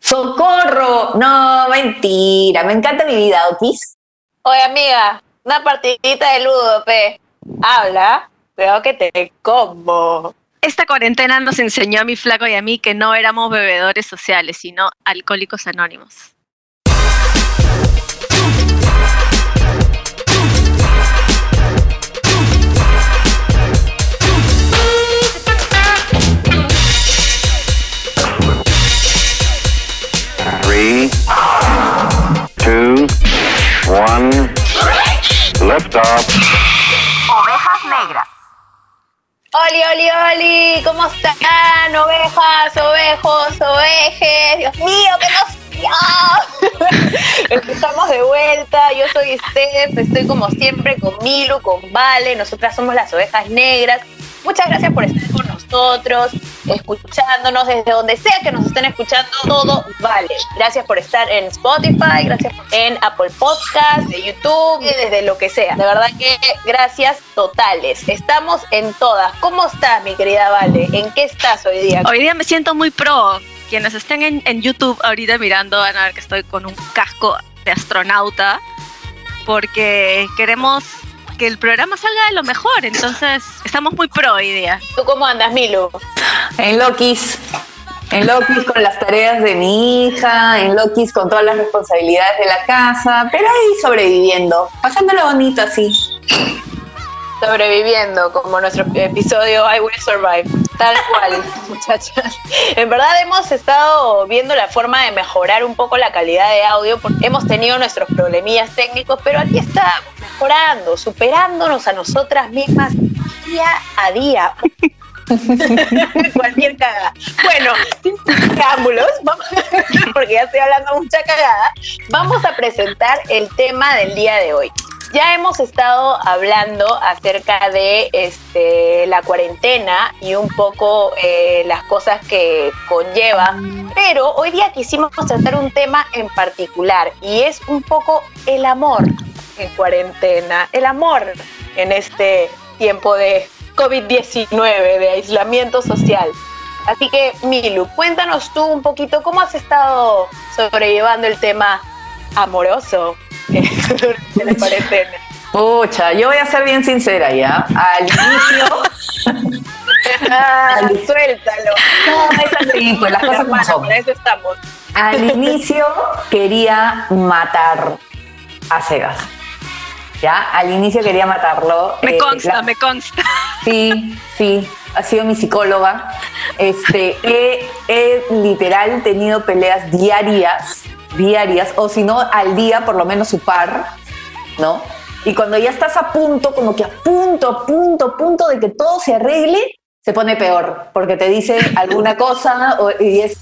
¡Socorro! No, mentira. Me encanta mi vida, Otis. Oye, amiga, una partidita de ludo, pe. Habla, veo que te como. Esta cuarentena nos enseñó a mi flaco y a mí que no éramos bebedores sociales, sino alcohólicos anónimos. Three, two, one, lift off. Ovejas negras. Oli, oli, oli, ¿cómo están? Ovejas, ovejos, ovejes. Dios mío, que nos Estamos de vuelta, yo soy Steph, estoy como siempre con Milu, con Vale, nosotras somos las ovejas negras. Muchas gracias por estar con nosotros, escuchándonos desde donde sea que nos estén escuchando, todo vale. Gracias por estar en Spotify, gracias en Apple Podcast, de YouTube, desde lo que sea. De verdad que gracias totales. Estamos en todas. ¿Cómo estás, mi querida Vale? ¿En qué estás hoy día? Hoy día me siento muy pro. Quienes estén en, en YouTube ahorita mirando van a ver que estoy con un casco de astronauta porque queremos que el programa salga de lo mejor. Entonces, estamos muy pro hoy día. ¿Tú cómo andas, Milu? En Lokis. En Lokis con las tareas de mi hija, en Lokis con todas las responsabilidades de la casa, pero ahí sobreviviendo, pasándolo bonito así. Sobreviviendo, como nuestro episodio I Will Survive. Tal cual, muchachas. En verdad hemos estado viendo la forma de mejorar un poco la calidad de audio, porque hemos tenido nuestros problemillas técnicos, pero aquí estamos, mejorando, superándonos a nosotras mismas día a día. Cualquier cagada. Bueno, sin preámbulos, porque ya estoy hablando mucha cagada, vamos a presentar el tema del día de hoy. Ya hemos estado hablando acerca de este, la cuarentena y un poco eh, las cosas que conlleva, pero hoy día quisimos tratar un tema en particular y es un poco el amor en cuarentena, el amor en este tiempo de COVID-19, de aislamiento social. Así que, Milu, cuéntanos tú un poquito cómo has estado sobrellevando el tema amoroso durante la cuarentena. Pucha, yo voy a ser bien sincera ya. Al inicio, Ah, suéltalo. no, así, pues las cosas como Hermana, son. para eso estamos. Al inicio quería matar a Segas. ¿Ya? Al inicio quería matarlo. Me Eh, consta, la- me consta. Sí, sí, ha sido mi psicóloga. Este, he, he literal tenido peleas diarias, diarias, o si no, al día por lo menos su par, ¿no? Y cuando ya estás a punto, como que a punto, a punto, a punto de que todo se arregle, se pone peor, porque te dice alguna cosa y es...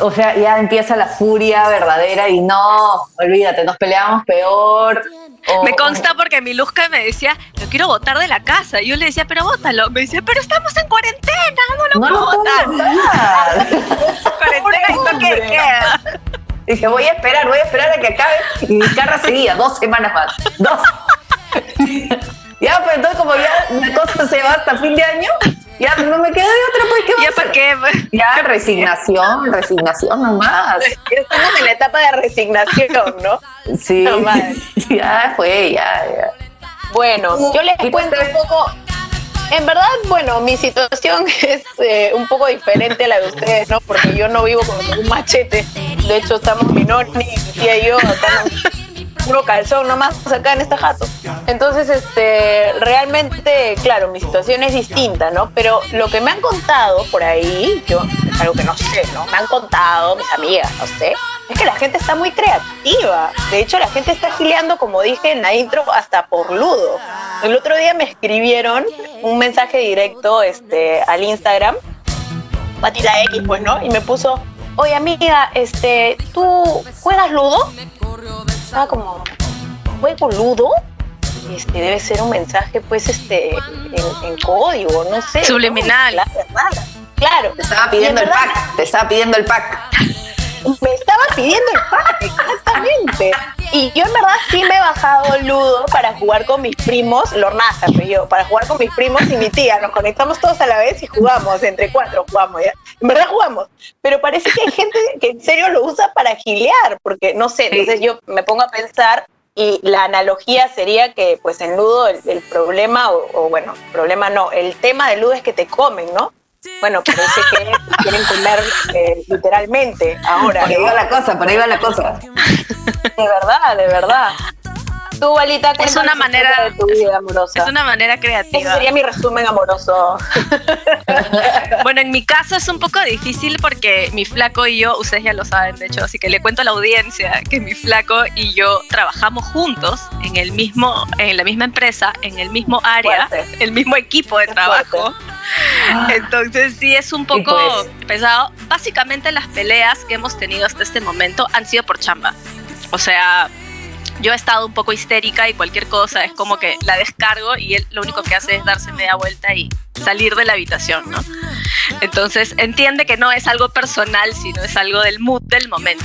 O sea, ya empieza la furia verdadera y no, olvídate, nos peleamos peor. o- Me consta porque mi Luzca me decía, lo quiero botar de la casa. Y yo le decía, pero bótalo. Me decía, pero estamos en cuarentena, no lo No puedo botar. Cuarentena y toque de hombre. queda. Dije, voy a esperar, voy a esperar a que acabe. Y mi carra seguía, dos semanas más. Dos. ya, pues entonces como ya la cosa se va hasta fin de año, ya no me queda de otra, pues ¿qué ¿Ya para qué? Ya, resignación, resignación nomás. Estamos en la etapa de resignación, ¿no? Sí, No, madre. ya fue, ya, ya. Bueno, yo les ¿Y cuento un poco. En verdad, bueno, mi situación es eh, un poco diferente a la de ustedes, ¿no? Porque yo no vivo con un machete. De hecho, estamos mi noni, y yo no- puro calzón nomás acá en este jato. Entonces, este, realmente, claro, mi situación es distinta, ¿no? Pero lo que me han contado por ahí, yo, es algo que no sé, ¿no? Me han contado mis amigas, no sé, es que la gente está muy creativa. De hecho, la gente está gileando, como dije en la intro, hasta por ludo. El otro día me escribieron un mensaje directo este, al Instagram, Patita X, pues, ¿no? Y me puso, oye amiga, este, ¿tú juegas ludo? Estaba como, ¿juego ludo? Este, debe ser un mensaje, pues, este, en, en código, no sé. Subliminal. Claro. Te estaba pidiendo en el pack, te estaba pidiendo el pack. Me estaba pidiendo el pack, exactamente. Y yo en verdad sí me he bajado ludo para jugar con mis primos, Lornaza, pero yo, para jugar con mis primos y mi tía. Nos conectamos todos a la vez y jugamos, entre cuatro jugamos, ¿ya? En verdad jugamos. Pero parece que hay gente que en serio lo usa para gilear, porque no sé, entonces yo me pongo a pensar y la analogía sería que pues en ludo el, el problema, o, o bueno, problema no, el tema del ludo es que te comen, ¿no? Bueno, parece que quieren comer eh, literalmente ahora. Por ahí ¿no? va la cosa, por ahí va la cosa. De verdad, de verdad. Tú, Valita, Es una manera- de tu vida amorosa. Es una manera Ese creativa. sería mi resumen amoroso. Bueno, en mi caso es un poco difícil porque mi flaco y yo, ustedes ya lo saben, de hecho, así que le cuento a la audiencia que mi flaco y yo trabajamos juntos en el mismo, en la misma empresa, en el mismo área, Fuerte. el mismo equipo de trabajo. Entonces sí es un poco pues. pesado. Básicamente las peleas que hemos tenido hasta este momento han sido por chamba. O sea, yo he estado un poco histérica y cualquier cosa es como que la descargo y él lo único que hace es darse media vuelta y salir de la habitación, ¿no? Entonces entiende que no es algo personal, sino es algo del mood del momento.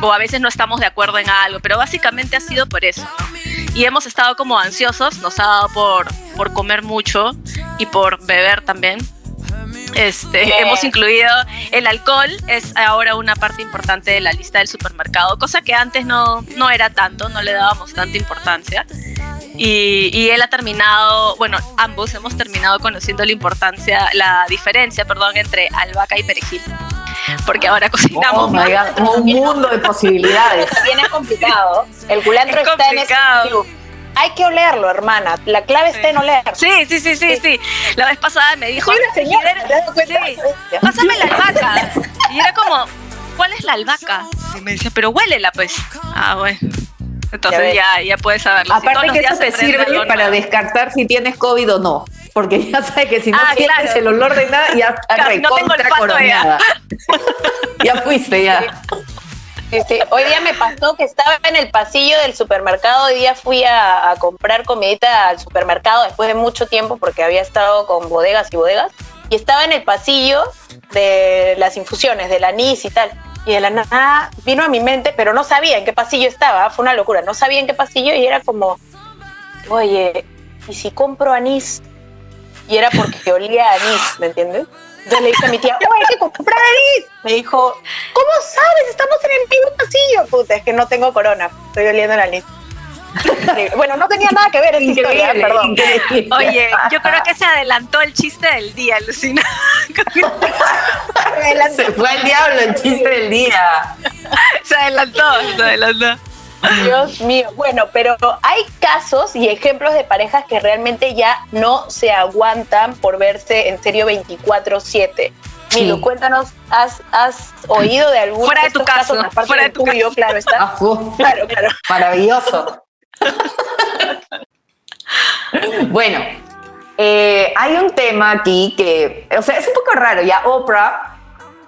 O a veces no estamos de acuerdo en algo, pero básicamente ha sido por eso. Y hemos estado como ansiosos, nos ha dado por, por comer mucho y por beber también. Este, Bien. hemos incluido el alcohol, es ahora una parte importante de la lista del supermercado, cosa que antes no, no era tanto, no le dábamos tanta importancia. Y, y él ha terminado, bueno, ambos hemos terminado conociendo la importancia, la diferencia, perdón, entre albahaca y perejil. Porque ahora cocinamos Oh my God, un mundo de posibilidades. También es complicado. El culantro Es está en ese complicado. club. Hay que olerlo, hermana. La clave está en oler. Sí, sí, sí, sí, sí. La vez pasada me dijo, señora, "Quiero- ¿te das cuenta? sí, pásame la albahaca. Y era como, ¿cuál es la albahaca? Y me decía, pero huélela pues. Ah, bueno. Ya Entonces ya, ya, puedes saberlo. Si Aparte los que eso te sirve para descartar si tienes COVID o no. Porque ya sabes que si no Ah, sientes claro. el olor de nada, ya está Claro, no tengo recontra olfato coroneada. ya fuiste, ya. Sí, sí. Hoy día me pasó que estaba en el pasillo del supermercado. Hoy día fui a, comprar comidita al supermercado después de mucho tiempo porque había estado con bodegas y bodegas. Y estaba en el pasillo de las infusiones, del anís y tal. Y de la nada vino a mi mente, pero no sabía en qué pasillo estaba. Fue una locura. No sabía en qué pasillo y era como, oye, ¿y si compro anís? Y era porque olía anís, ¿me entiendes? Entonces le dije a mi tía, ¡oh, hay que comprar anís! Me dijo, ¿cómo sabes? Estamos en el mismo pasillo. Puta, es que no tengo corona, estoy oliendo el anís. Sí, Bueno, no tenía nada que ver esta historia, Increíble, perdón. increíble. Oye, yo creo que se adelantó el chiste del día, Lucina. Se fue al diablo el chiste del día. se adelantó, se adelantó. Dios mío. Bueno, pero hay casos y ejemplos de parejas que realmente ya no se aguantan por verse en serio 24-7. Milu, Sí. cuéntanos, ¿has, has oído de algún Fuera de tu estos caso, casos, aparte fuera de del tu tuyo, claro está? Claro, claro. Maravilloso. bueno, eh, hay un tema aquí que, o sea, es un poco raro. Ya Oprah,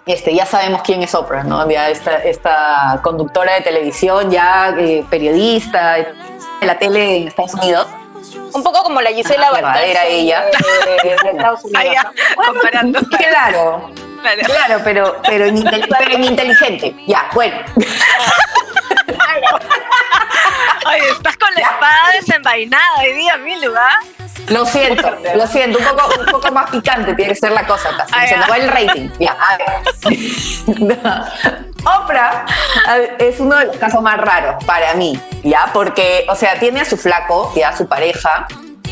este, ya sabemos quién es Oprah, ¿no? Ya esta, esta conductora de televisión, ya eh, periodista de la tele en Estados Unidos. Un poco como la Gisela Ah, verdadera ella. de, de Estados Unidos. Ya, ¿no? comparando. Claro, Claro. claro, pero, pero, en, intel- pero en inteligente. Ya, bueno. Oye, estás con la espada desenvainada hoy día, Milu, ¿ah? Lo siento, lo siento, un poco, un poco más picante tiene que ser la cosa casi. Se nos va el rating. Ya, a ver. No. Oprah es uno de los casos más raros para mí, ¿ya? Porque, o sea, tiene a su flaco, ya a su pareja,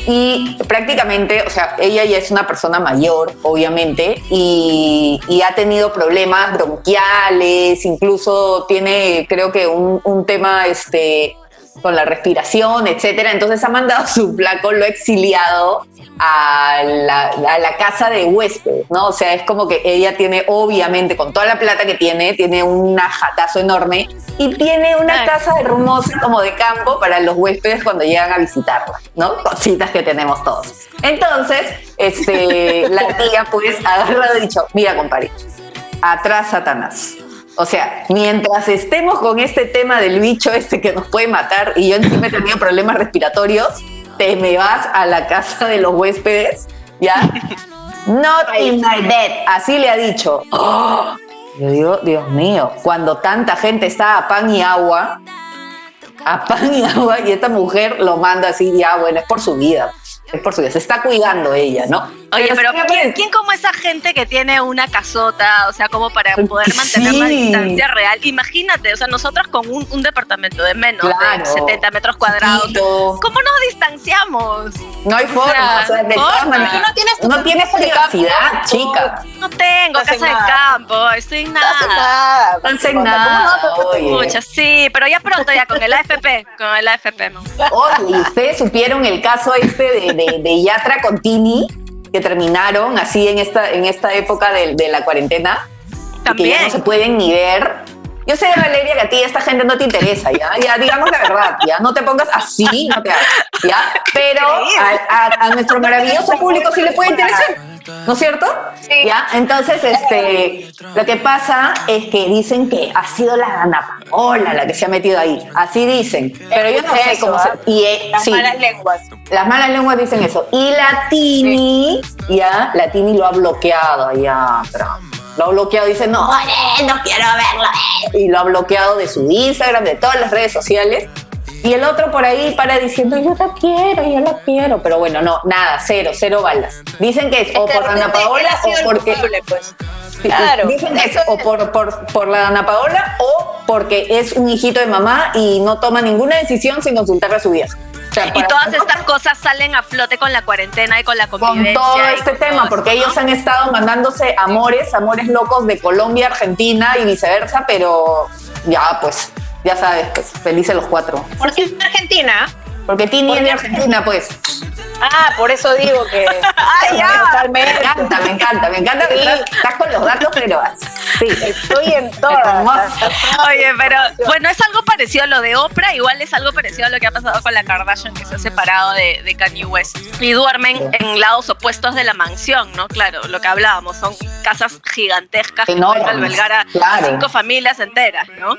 y prácticamente, o sea, ella ya es una persona mayor, obviamente, y, y ha tenido problemas bronquiales, incluso tiene, creo que un, un tema, este, con la respiración, etcétera. Entonces ha mandado a su flaco, lo ha exiliado a la, a la casa de huéspedes, ¿no? O sea, es como que ella tiene, obviamente, con toda la plata que tiene, tiene un jatazo enorme y tiene una casa hermosa como de campo para los huéspedes cuando llegan a visitarla, ¿no? Cositas que tenemos todos. Entonces, este, la tía pues agarra dicho, mira compadre, atrás Satanás. O sea, mientras estemos con este tema del bicho este que nos puede matar y yo encima he tenido problemas respiratorios, te me vas a la casa de los huéspedes, ¿ya? Not in my bed, así le ha dicho. ¡Oh! Yo digo, Dios mío, cuando tanta gente está a pan y agua, a pan y agua y esta mujer lo manda así, ya bueno, es por su vida, es por su vida, se está cuidando ella, ¿no? Oye, pero ¿quién, quién como esa gente que tiene una casota, o sea, como para poder mantener la Sí. distancia real? Imagínate, o sea, nosotros con un, un departamento de menos Claro. de 70 metros cuadrados, Chiquito. ¿cómo nos distanciamos? No hay forma, o sea, de todas maneras, no tienes tu no tienes privacidad, chica. No tengo No casa de campo, estoy en nada. No ¿Cómo nada. Pucha, sí, pero ya pronto, ya con el AFP, con el AFP, ¿no? Oye, ¿y ustedes supieron el caso este de, de, de Yatra con Tini, que terminaron así en esta, en esta época de, de la cuarentena? y Que ya También. no se pueden ni ver. Yo sé, Valeria, que a ti esta gente no te interesa, ¿ya? Ya, digamos la verdad, ¿ya? No te pongas así, no te hagas, ¿ya? Pero a, a- a nuestro maravilloso público sí le puede interesar, ¿no es cierto? Sí. ¿Ya? Entonces, este, lo que pasa es que dicen que ha sido la Ana Paola la que se ha metido ahí. Así dicen. Pero yo no sé cómo se... Y, eh, Las sí, malas lenguas. las malas lenguas dicen eso. Y la Tini, ya, la Tini lo ha bloqueado ya, Lo ha bloqueado, dice, no, eh, no quiero verlo. eh". Y lo ha bloqueado de su Instagram, de todas las redes sociales. Y el otro por ahí para diciendo, yo la quiero, yo la quiero. Pero bueno, no, nada, cero, cero balas. Dicen que es o por Ana Paola o porque... pues. Claro. Dicen que es o por, por, por la Ana Paola o porque es un hijito de mamá y no toma ninguna decisión sin consultarle a su vieja. O sea, Y todas estas cosas salen a flote con la cuarentena y con la con convivencia. todo este con tema, todo porque eso, ¿no? ellos han estado mandándose amores, amores locos de Colombia, Argentina y viceversa, pero ya, pues, ya sabes, pues, felices los cuatro. ¿Por qué en Argentina? Porque Tini ¿Por es de? Argentina, pues. Ah, ya. digo que. ¡Ay, ya! Me encanta, me encanta, me encanta que Sí. estás, estás con los datos, pero sí. Estoy en todas. Hermoso. Oye, pero bueno, es algo parecido a lo de Oprah, igual es algo parecido a lo que ha pasado con la Kardashian, que se ha separado de, de Kanye West. Y duermen en lados opuestos de la mansión, ¿no? Claro, lo que hablábamos, son casas gigantescas que Enormes, pueden albergar a, claro. a cinco familias enteras, ¿no?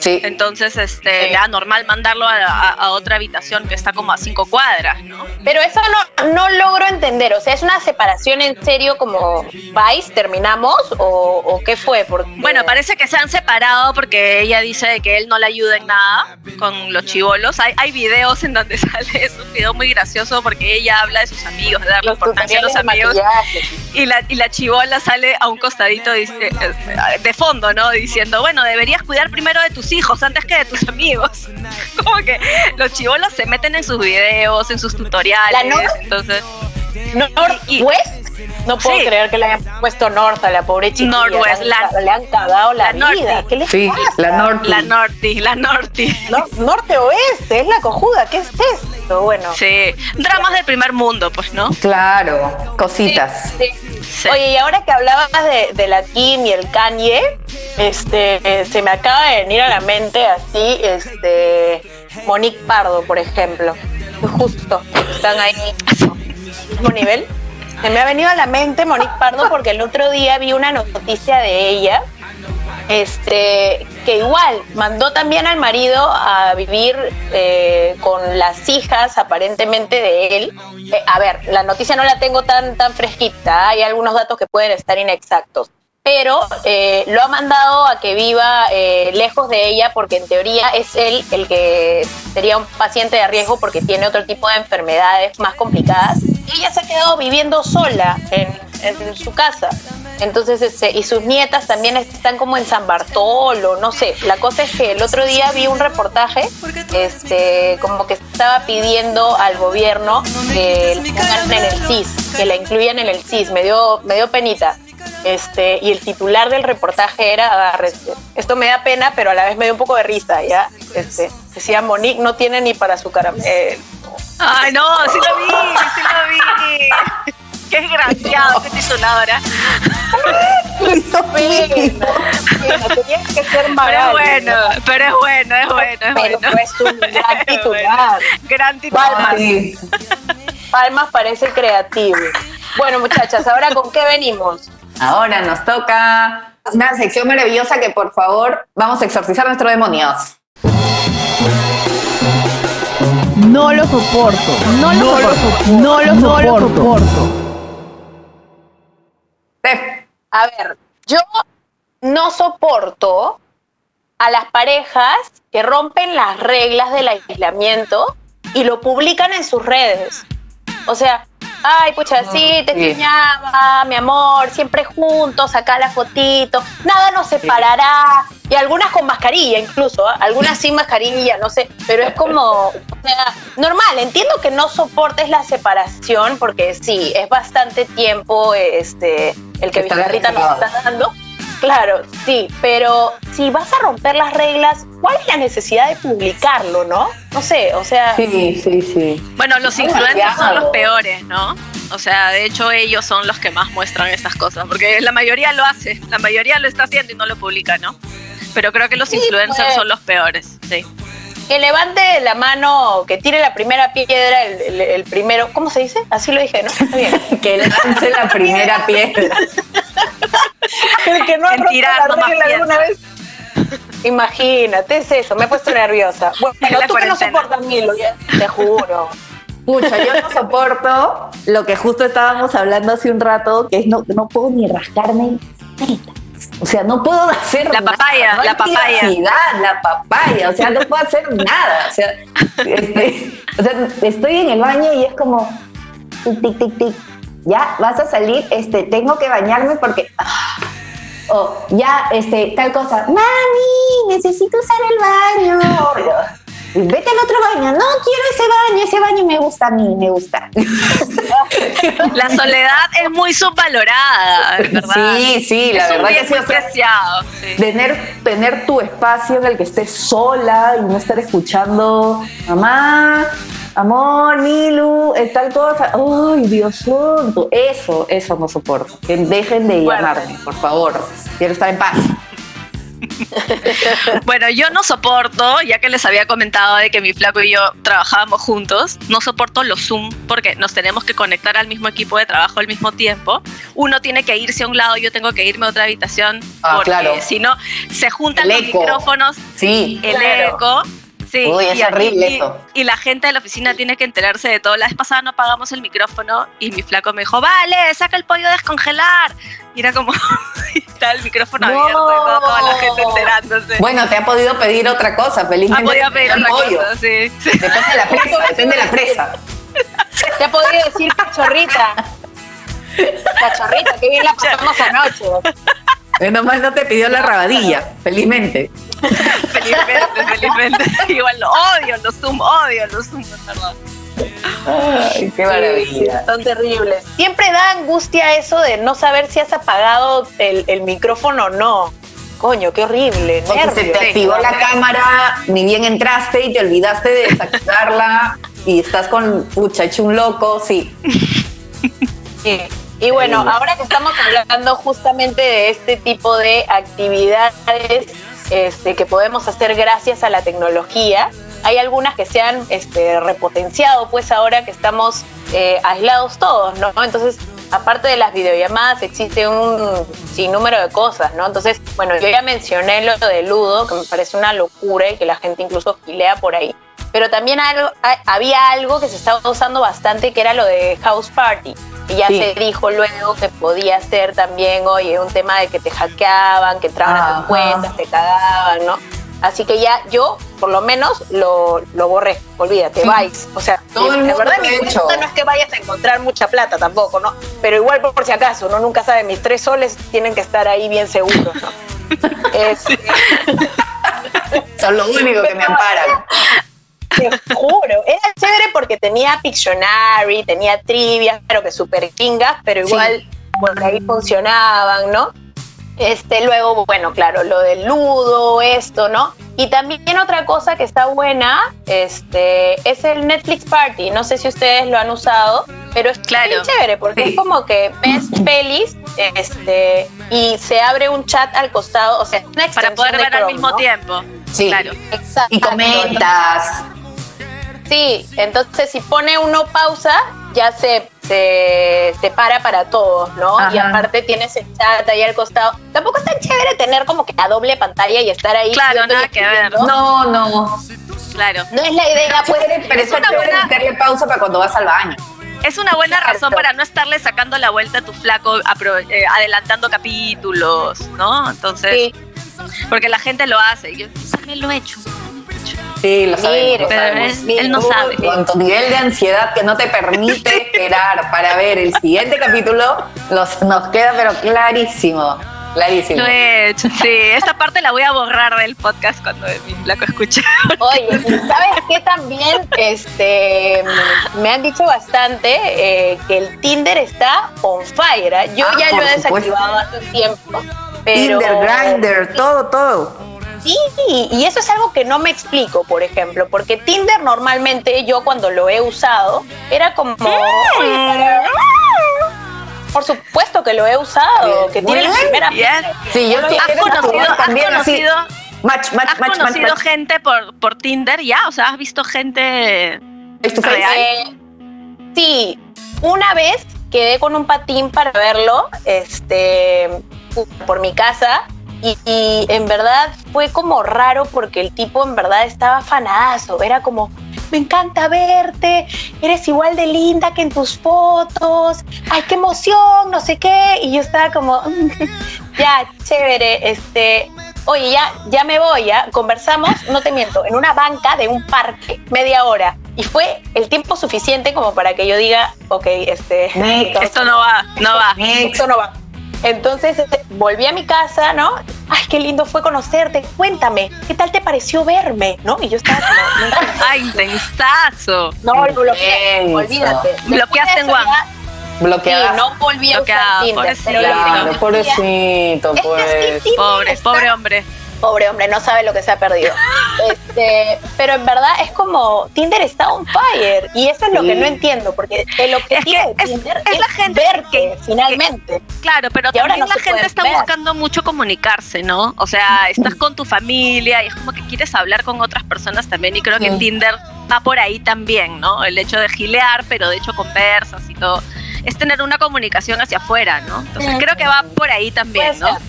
Sí. Entonces, este, Sí. ya normal mandarlo a, a- a otra habitación que está como a cinco cuadras, ¿no? Pero eso no, no logro entender. O sea, ¿es una separación en serio como vais, terminamos? ¿O, o qué fue? Porque... Bueno, parece que se han separado porque ella dice que él no le ayuda en nada con los chivolos. Hay, hay videos en donde sale, es un video muy gracioso porque ella habla de sus amigos, de darle los importancia a los de amigos. Y la, y la chivola sale a un costadito dice- eh, de fondo, ¿no? Diciendo, bueno, deberías cuidar primero de tus hijos antes que de tus amigos. Como que los chivolos se meten en sus videos, en sus tutoriales. La entonces, ¿Northwest? No puedo Sí. creer que le hayan puesto North a la pobre chiquilla. Northwest, le, han, la- le han cagado la, la vida. Norte. ¿Qué les Sí, pasa? la Norte. la Norti, la Norti. No- norte oeste, es la cojuda. ¿Qué es esto? Bueno. Sí, dramas del primer mundo, pues, ¿no? Claro, cositas. Sí. Sí. Oye, y ahora que hablabas de, la Kim y el Kanye, este, se me acaba de venir a la mente así, este, Monique Pardo, por ejemplo. Justo, están ahí, mismo nivel. Se me ha venido a la mente Monique Pardo porque el otro día vi una noticia de ella, este, que igual mandó también al marido a vivir eh, con las hijas aparentemente de él. Eh, a ver, la noticia no la tengo tan, tan fresquita, hay algunos datos que pueden estar inexactos, pero eh, lo ha mandado a que viva eh, lejos de ella porque en teoría es él el que sería un paciente de riesgo porque tiene otro tipo de enfermedades más complicadas. Y ella se ha quedado viviendo sola en, su casa. Entonces, este, y sus nietas también están como en San Bartolo, no sé. La cosa es que el otro día vi un reportaje, este, como que estaba pidiendo al gobierno que la pongan en el CIS, que la incluyan en el CIS. Me dio, me dio penita. Este, y el titular del reportaje era, agárrese. esto me da pena, pero a la vez me dio un poco de risa, ¿ya? Este, decía, Monique no tiene ni para su caramelo. Ay, no, sí lo vi, sí lo vi. Qué desgraciado. Pena, pena, tenía que ser Pero bueno, ¿no? pero es bueno, es bueno, es Pero bueno. es un gran titular. Gran titular. Palmas. Palmas parece creativo. Bueno, muchachas, ahora con qué venimos. Ahora nos toca una sección maravillosa que por favor vamos a exorcizar nuestros demonios. No lo soporto. No lo soporto. No lo soporto. A ver, yo no soporto a las parejas que rompen las reglas del aislamiento y lo publican en sus redes. O sea, ay, pucha, sí, te Sí. extrañaba, mi amor, siempre juntos, acá la fotito, nada nos separará. Y algunas con mascarilla incluso, ¿ah? algunas sin mascarilla, no sé, pero es como, o sea, normal, entiendo que no soportes la separación, porque sí, es bastante tiempo este, el que Vizcarrita nos está dando. Claro, sí, pero si vas a romper las reglas, ¿cuál es la necesidad de publicarlo, no? No sé, o sea, Sí, sí, sí. Bueno, los influencers son los peores, ¿no? O sea, de hecho ellos son los que más muestran estas cosas, porque la mayoría lo hace, la mayoría lo está haciendo y no lo publica, ¿no? Pero creo que los Sí, influencers pues. son los peores, sí. que levante la mano, que tire la primera piedra, el, el- el primero, ¿cómo se dice? Así lo dije, ¿no? Está bien. Que lance la primera piedra. El que no ha roto la no regla alguna vez. Imagínate, es eso, me he puesto nerviosa. Bueno, La tú que no soportas Milo, ya, te juro. Pucha, yo no soporto lo que justo estábamos hablando hace un rato, que es no, no puedo ni rascarme. O sea, no puedo hacer La nada, papaya, no la papaya. la papaya, o sea, no puedo hacer nada. O sea, este, o sea, estoy en el baño y es como tic, tic, tic, tic. Ya, vas a salir, este, tengo que bañarme porque. ah, o ya, este, tal cosa. Mami, necesito usar el baño. Vete al otro baño. No quiero ese baño, ese baño me gusta a mí, me gusta. La soledad es muy subvalorada, verdad. Sí, sí, la es verdad que sí. muy o sea, preciado. sí. tener, tener tu espacio en el que estés sola y no estar escuchando, mamá, amor, Milu, eh, tal cosa. Ay, Dios santo. Eso, eso no soporto. Que dejen de Fuerte. llamarme, por favor. Quiero estar en paz. Bueno, yo no soporto, ya que les había comentado de que mi flaco y yo trabajábamos juntos, no soporto los Zoom porque nos tenemos que conectar al mismo equipo de trabajo al mismo tiempo. Uno tiene que irse a un lado, yo tengo que irme a otra habitación, Ah, porque claro. si no, se juntan El los eco. micrófonos, Sí. el Claro. eco. Sí, Uy, es y, horrible y- eso. y la gente de la oficina tiene que enterarse de todo. La vez pasada no apagamos el micrófono y mi flaco me dijo, vale, saca el pollo a descongelar. Y era como, está el micrófono No. abierto y toda, toda la gente enterándose. Bueno, te ha podido pedir otra cosa, Ha felizmente. podido pedir el otra pollo. cosa, sí. sí. Depende de la presa, depende de la presa. Te ha podido decir cachorrita. Cachorrita, que bien la pasamos anoche. Menos mal no te pidió la rabadilla, felizmente. Felizmente, felizmente. Igual lo odio, los Zoom, odio los Zoom, en verdad. Ay, qué Sí, sí, son terribles. Siempre da angustia eso de no saber si has apagado el, el micrófono o no. Coño, qué horrible. O si se te activó la cámara, ni bien entraste y te olvidaste de desactivarla y estás con, pucha, hecho un loco, sí. Sí. Y bueno, ahora que estamos hablando justamente de este tipo de actividades este, que podemos hacer gracias a la tecnología, hay algunas que se han este, repotenciado, pues ahora que estamos eh, aislados todos, ¿no? Entonces, aparte de las videollamadas, existe un sinnúmero de cosas, ¿no? Entonces, bueno, yo ya mencioné lo de Ludo, que me parece una locura y que la gente incluso gilea por ahí. Pero también algo- ha- había algo que se estaba usando bastante, que era lo de House Party. Y ya Sí. se dijo luego que podía ser también, oye, un tema de que te hackeaban, que entraban a tus cuentas, te cagaban, ¿no? Así que ya yo, por lo menos, lo, lo borré. Olvídate, Sí. vais. O sea, Todo el mundo verdad mi hecho. no es que vayas a encontrar mucha plata tampoco, ¿no? Pero igual por, por si acaso, uno nunca sabe, mis tres soles tienen que estar ahí bien seguros, ¿no? Este, Son lo único que me amparan. Te juro, era chévere porque tenía Pictionary, tenía trivia, pero que súper pingas, pero igual por ahí funcionaban, ¿no? Este, luego, bueno, claro, lo del ludo, esto, ¿no? Y también otra cosa que está buena, este, es el Netflix Party. No sé si ustedes lo han usado, pero es Claro. bien chévere porque Sí. es como que ves pelis, este, y se abre un chat al costado, o sea, una Para poder de ver al mismo ¿no? tiempo. Sí. Claro. Exacto. Y comentas. Sí, entonces si pone uno pausa, ya se, se, se para para todos, ¿no? Ajá. Y aparte tienes el chat ahí al costado. Tampoco es tan chévere tener como que la doble pantalla y estar ahí. Claro, nada que ver. No, no. Claro. No es la idea, pues. Pero es una buena meterle pausa para cuando vas al baño. Es una buena razón para no estarle sacando la vuelta a tu flaco, eh, adelantando capítulos, ¿no? Entonces, Sí. Porque la gente lo hace. Yo también lo he hecho. Sí, lo sabemos. Lo pero sabemos. él- él no sabe. Con tu nivel de ansiedad que no te permite esperar para ver el siguiente capítulo, los, nos queda pero clarísimo. Clarísimo. Lo he hecho. Sí, esta parte la voy a borrar del podcast cuando mi flaco escuche. Oye, ¿y ¿sabes qué también? Este, me han dicho bastante eh, que el Tinder está on fire. ¿ah? Yo Ah, ya lo he supuesto. desactivado hace tiempo. Pero, Tinder, Grindr, todo, todo. Sí, y eso es algo que no me explico, por ejemplo, porque Tinder normalmente yo cuando lo he usado era como... "Oye, para- Por supuesto que lo he usado, que tiene la primera... Bien. Sí, yo ¿Has quiero conocido, también conocido, Match, match, has match, conocido match. gente por, por Tinder ya? O sea, ¿has visto gente real? Eh, sí, una vez quedé con un patín para verlo, este, por mi casa. Y, y en verdad fue como raro porque el tipo en verdad estaba fanazo. Era como, me encanta verte, eres igual de linda que en tus fotos, ay, qué emoción, no sé qué. Y yo estaba como, ya, chévere, este, oye, ya, ya me voy, ya, conversamos, no te miento, en una banca de un parque, media hora. Y fue el tiempo suficiente como para que yo diga, ok, este, Next. Esto no va, no va. esto no va. Entonces este, volví a mi casa, ¿no? Ay, qué lindo fue conocerte. Cuéntame, ¿qué tal te pareció verme? ¿No? Y yo estaba como, ¡Ay, intensazo! no, lo bloqueé, Intenso. olvídate. Después Bloqueaste en One. Bloqueada. Sí, no volví a usar Bloqueado, Tinder. pobrecito. pobrecito, pues. Pobre, pobre hombre. Pobre hombre, no sabe lo que se ha perdido. Este, pero en verdad es como Tinder está on fire y eso es lo Sí. que no entiendo porque el objetivo que de es- Tinder es es, la gente verte que- finalmente. Claro, pero Y ahora también no la gente está ver. buscando mucho comunicarse, ¿no? O sea, estás con tu familia y es como que quieres hablar con otras personas también y creo que Sí. Tinder va por ahí también, ¿no? El hecho de gilear, pero de hecho conversas y todo. Es tener una comunicación hacia afuera, ¿no? Entonces creo que va por ahí también, Puede ¿no? ser.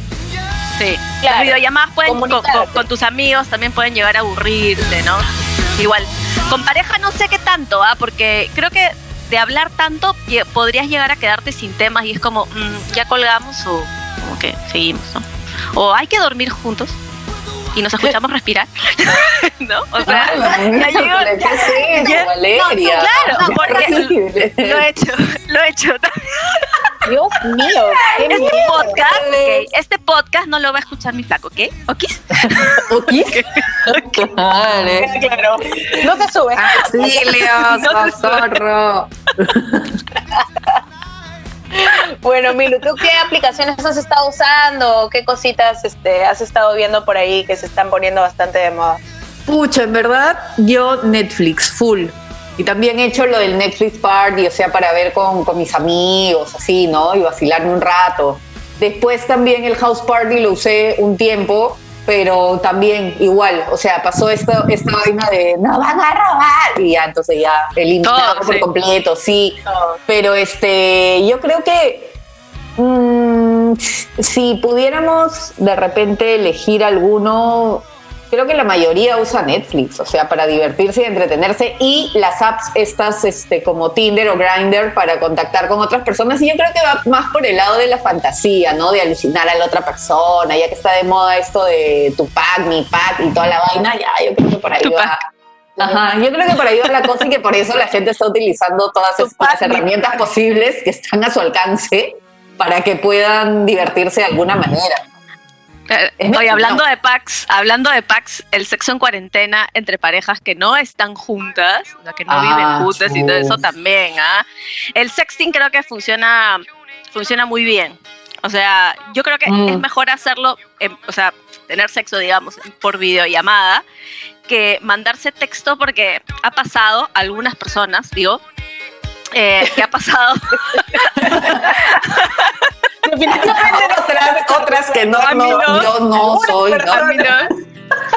Sí. Claro. Las videollamadas pueden, con, con- con tus amigos también pueden llegar a aburrirte, ¿no? Igual. Con pareja no sé qué tanto, ¿ah? Porque creo que de hablar tanto podrías llegar a quedarte sin temas y es como, mm, ya colgamos o como que seguimos, ¿no? O hay que dormir juntos y nos escuchamos respirar, ¿no? O sea, Ay, ya llegó- ¿Qué es eso, ya- Valeria? claro, porque lo he hecho, lo he hecho. Dios mío, qué Este miedo. podcast, este podcast no lo va a escuchar mi flaco, ¿ok? ¿Ok? ¿Okis? Vale. Claro. No te subes. No te socorro. Bueno, Milu, ¿tú qué aplicaciones has estado usando? ¿Qué cositas este, has estado viendo por ahí que se están poniendo bastante de moda? Pucha, en verdad, yo Netflix, full. Y también he hecho lo del Netflix Party, o sea, para ver con, con mis amigos, así, ¿no? Y vacilarme un rato. Después también el House Party lo usé un tiempo, pero también igual, o sea, pasó esta, esta vaina de no van a robar y ya, entonces ya eliminado Todo, por sí. completo, sí. Pero este, yo creo que mm, si pudiéramos de repente elegir alguno, creo que la mayoría usa Netflix, o sea, para divertirse y entretenerse, y las apps estas este, como Tinder o Grindr para contactar con otras personas. Y yo creo que va más por el lado de la fantasía, ¿no? De alucinar a la otra persona, ya que está de moda esto de tu pack, mi pack y toda la vaina, ya, yo creo que por ahí Tu va. Ajá, yo creo que por ahí va la cosa y que por eso la gente está utilizando todas Tu estas pack, mi herramientas posibles que están a su alcance para que puedan divertirse de alguna manera. Eh, Oye, mentira. hablando de packs, hablando de packs, el sexo en cuarentena entre parejas que no están juntas, que no Ah, viven juntas y todo eso también, ¿ah? El sexting creo que funciona, funciona muy bien. O sea, yo creo que Mm. es mejor hacerlo, en- o sea, tener sexo, digamos, por videollamada, que mandarse texto porque ha pasado a algunas personas, digo, eh, que ha pasado que no, A mí no, no. yo no soy, ¿no? A mí no.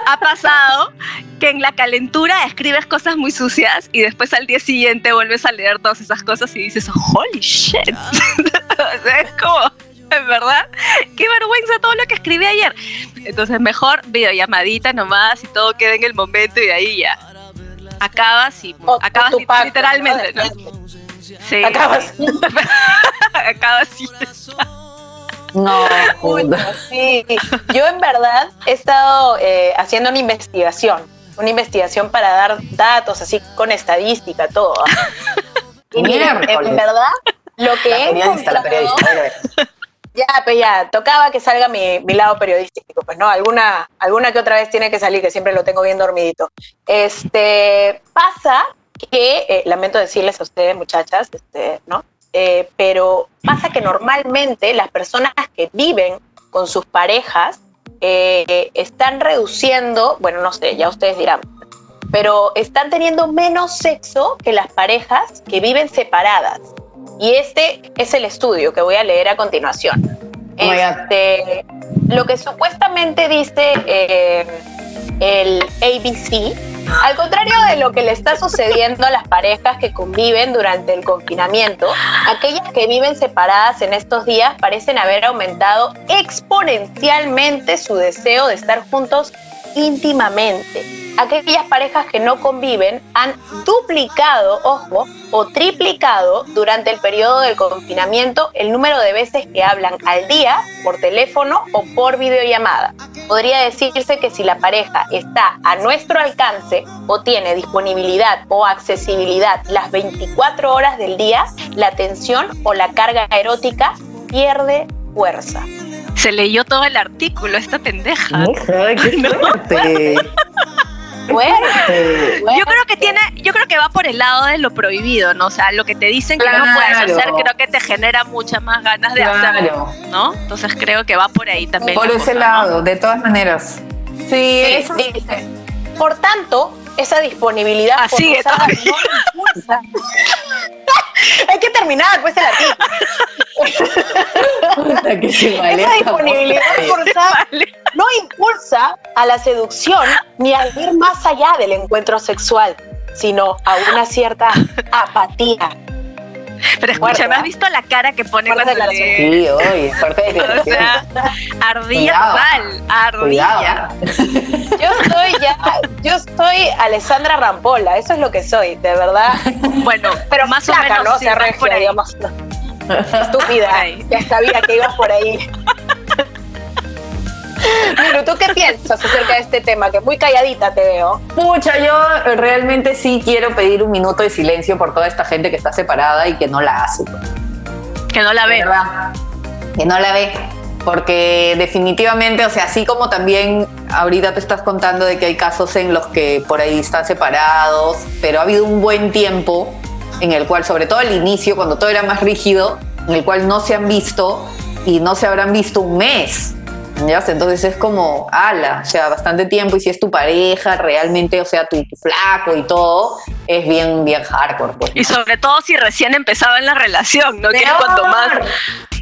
Ha pasado que en la calentura escribes cosas muy sucias y después al día siguiente vuelves a leer todas esas cosas y dices, holy shit. o es como, en verdad, qué vergüenza todo lo que escribí ayer. Entonces, mejor videollamadita nomás y todo queda en el momento y de ahí ya. Acabas y O- o acabas tu li- pacto, literalmente, ¿no? ¿no? Sí. Acabas. acabas y No, sí. Yo en verdad he estado eh, haciendo una investigación, una investigación para dar datos así con estadística, todo. Y mira, en verdad, lo que La he encontrado, ya, pues ya, tocaba que salga mi, mi lado periodístico, pues no, alguna, alguna que otra vez tiene que salir, que siempre lo tengo bien dormidito. Este, pasa que, eh, lamento decirles a ustedes, muchachas, este, ¿no? Eh, pero pasa que normalmente las personas que viven con sus parejas eh, están reduciendo, bueno, no sé, ya ustedes dirán, pero están teniendo menos sexo que las parejas que viven separadas. Y este es el estudio que voy a leer a continuación. Oh. Este, lo que supuestamente dice eh, el ABC, al contrario de lo que le está sucediendo a las parejas que conviven durante el confinamiento, aquellas que viven separadas en estos días parecen haber aumentado exponencialmente su deseo de estar juntos íntimamente. Aquellas parejas que no conviven han duplicado, ojo, o triplicado durante el periodo del confinamiento el número de veces que hablan al día por teléfono o por videollamada. Podría decirse que si la pareja está a nuestro alcance o tiene disponibilidad o accesibilidad las 24 horas del día, la tensión o la carga erótica pierde fuerza. Se leyó todo el artículo, esta pendeja. Hija, qué fuerte. Fuerte, Yo creo que tiene, yo creo que va por el lado de lo prohibido, ¿no? O sea, lo que te dicen que no puedes hacer, creo que te genera muchas más ganas de hacerlo, Claro. ¿no? Entonces creo que va por ahí también. Por la ese cosa, ¿no? lado, de todas maneras. Sí, Sí, eso dice, Por tanto, esa disponibilidad Ah, sigue forzada no impulsa. Hay que terminar, pues el artículo. Que se Esa disponibilidad forzada no impulsa a la seducción ni a ir más allá del encuentro sexual, sino a una cierta apatía. Pero Fuerte, escúchame, ¿has visto la cara que pone cuando lee? Sí, O declaración. sea, ardilla Cuidado. total, ardilla. Cuidado. Yo soy ya, yo soy Alessandra Rampola, eso es lo que soy, de verdad. Bueno, Pero más o menos ¿no? O sea, regia, por ahí. digamos. Estúpida. Por ahí. Ya sabía que ibas por ahí. Miru, ¿tú qué piensas acerca de este tema? Que muy calladita te veo. Pucha, yo realmente sí quiero pedir un minuto de silencio por toda esta gente que está separada y que no la hace. Que no la ve. verdad, que no la ve. Porque definitivamente, o sea, así como también ahorita te estás contando de que hay casos en los que por ahí están separados, pero ha habido un buen tiempo en el cual, sobre todo al inicio, cuando todo era más rígido, en el cual no se han visto y no se habrán visto un mes. ¿Ya? Entonces es como, ala, o sea, bastante tiempo y si es tu pareja, realmente, o sea, tu, tu flaco y todo, es bien, bien hardcore. Pues, Y sobre todo si recién empezaba en la relación, ¿no? Que es cuanto más,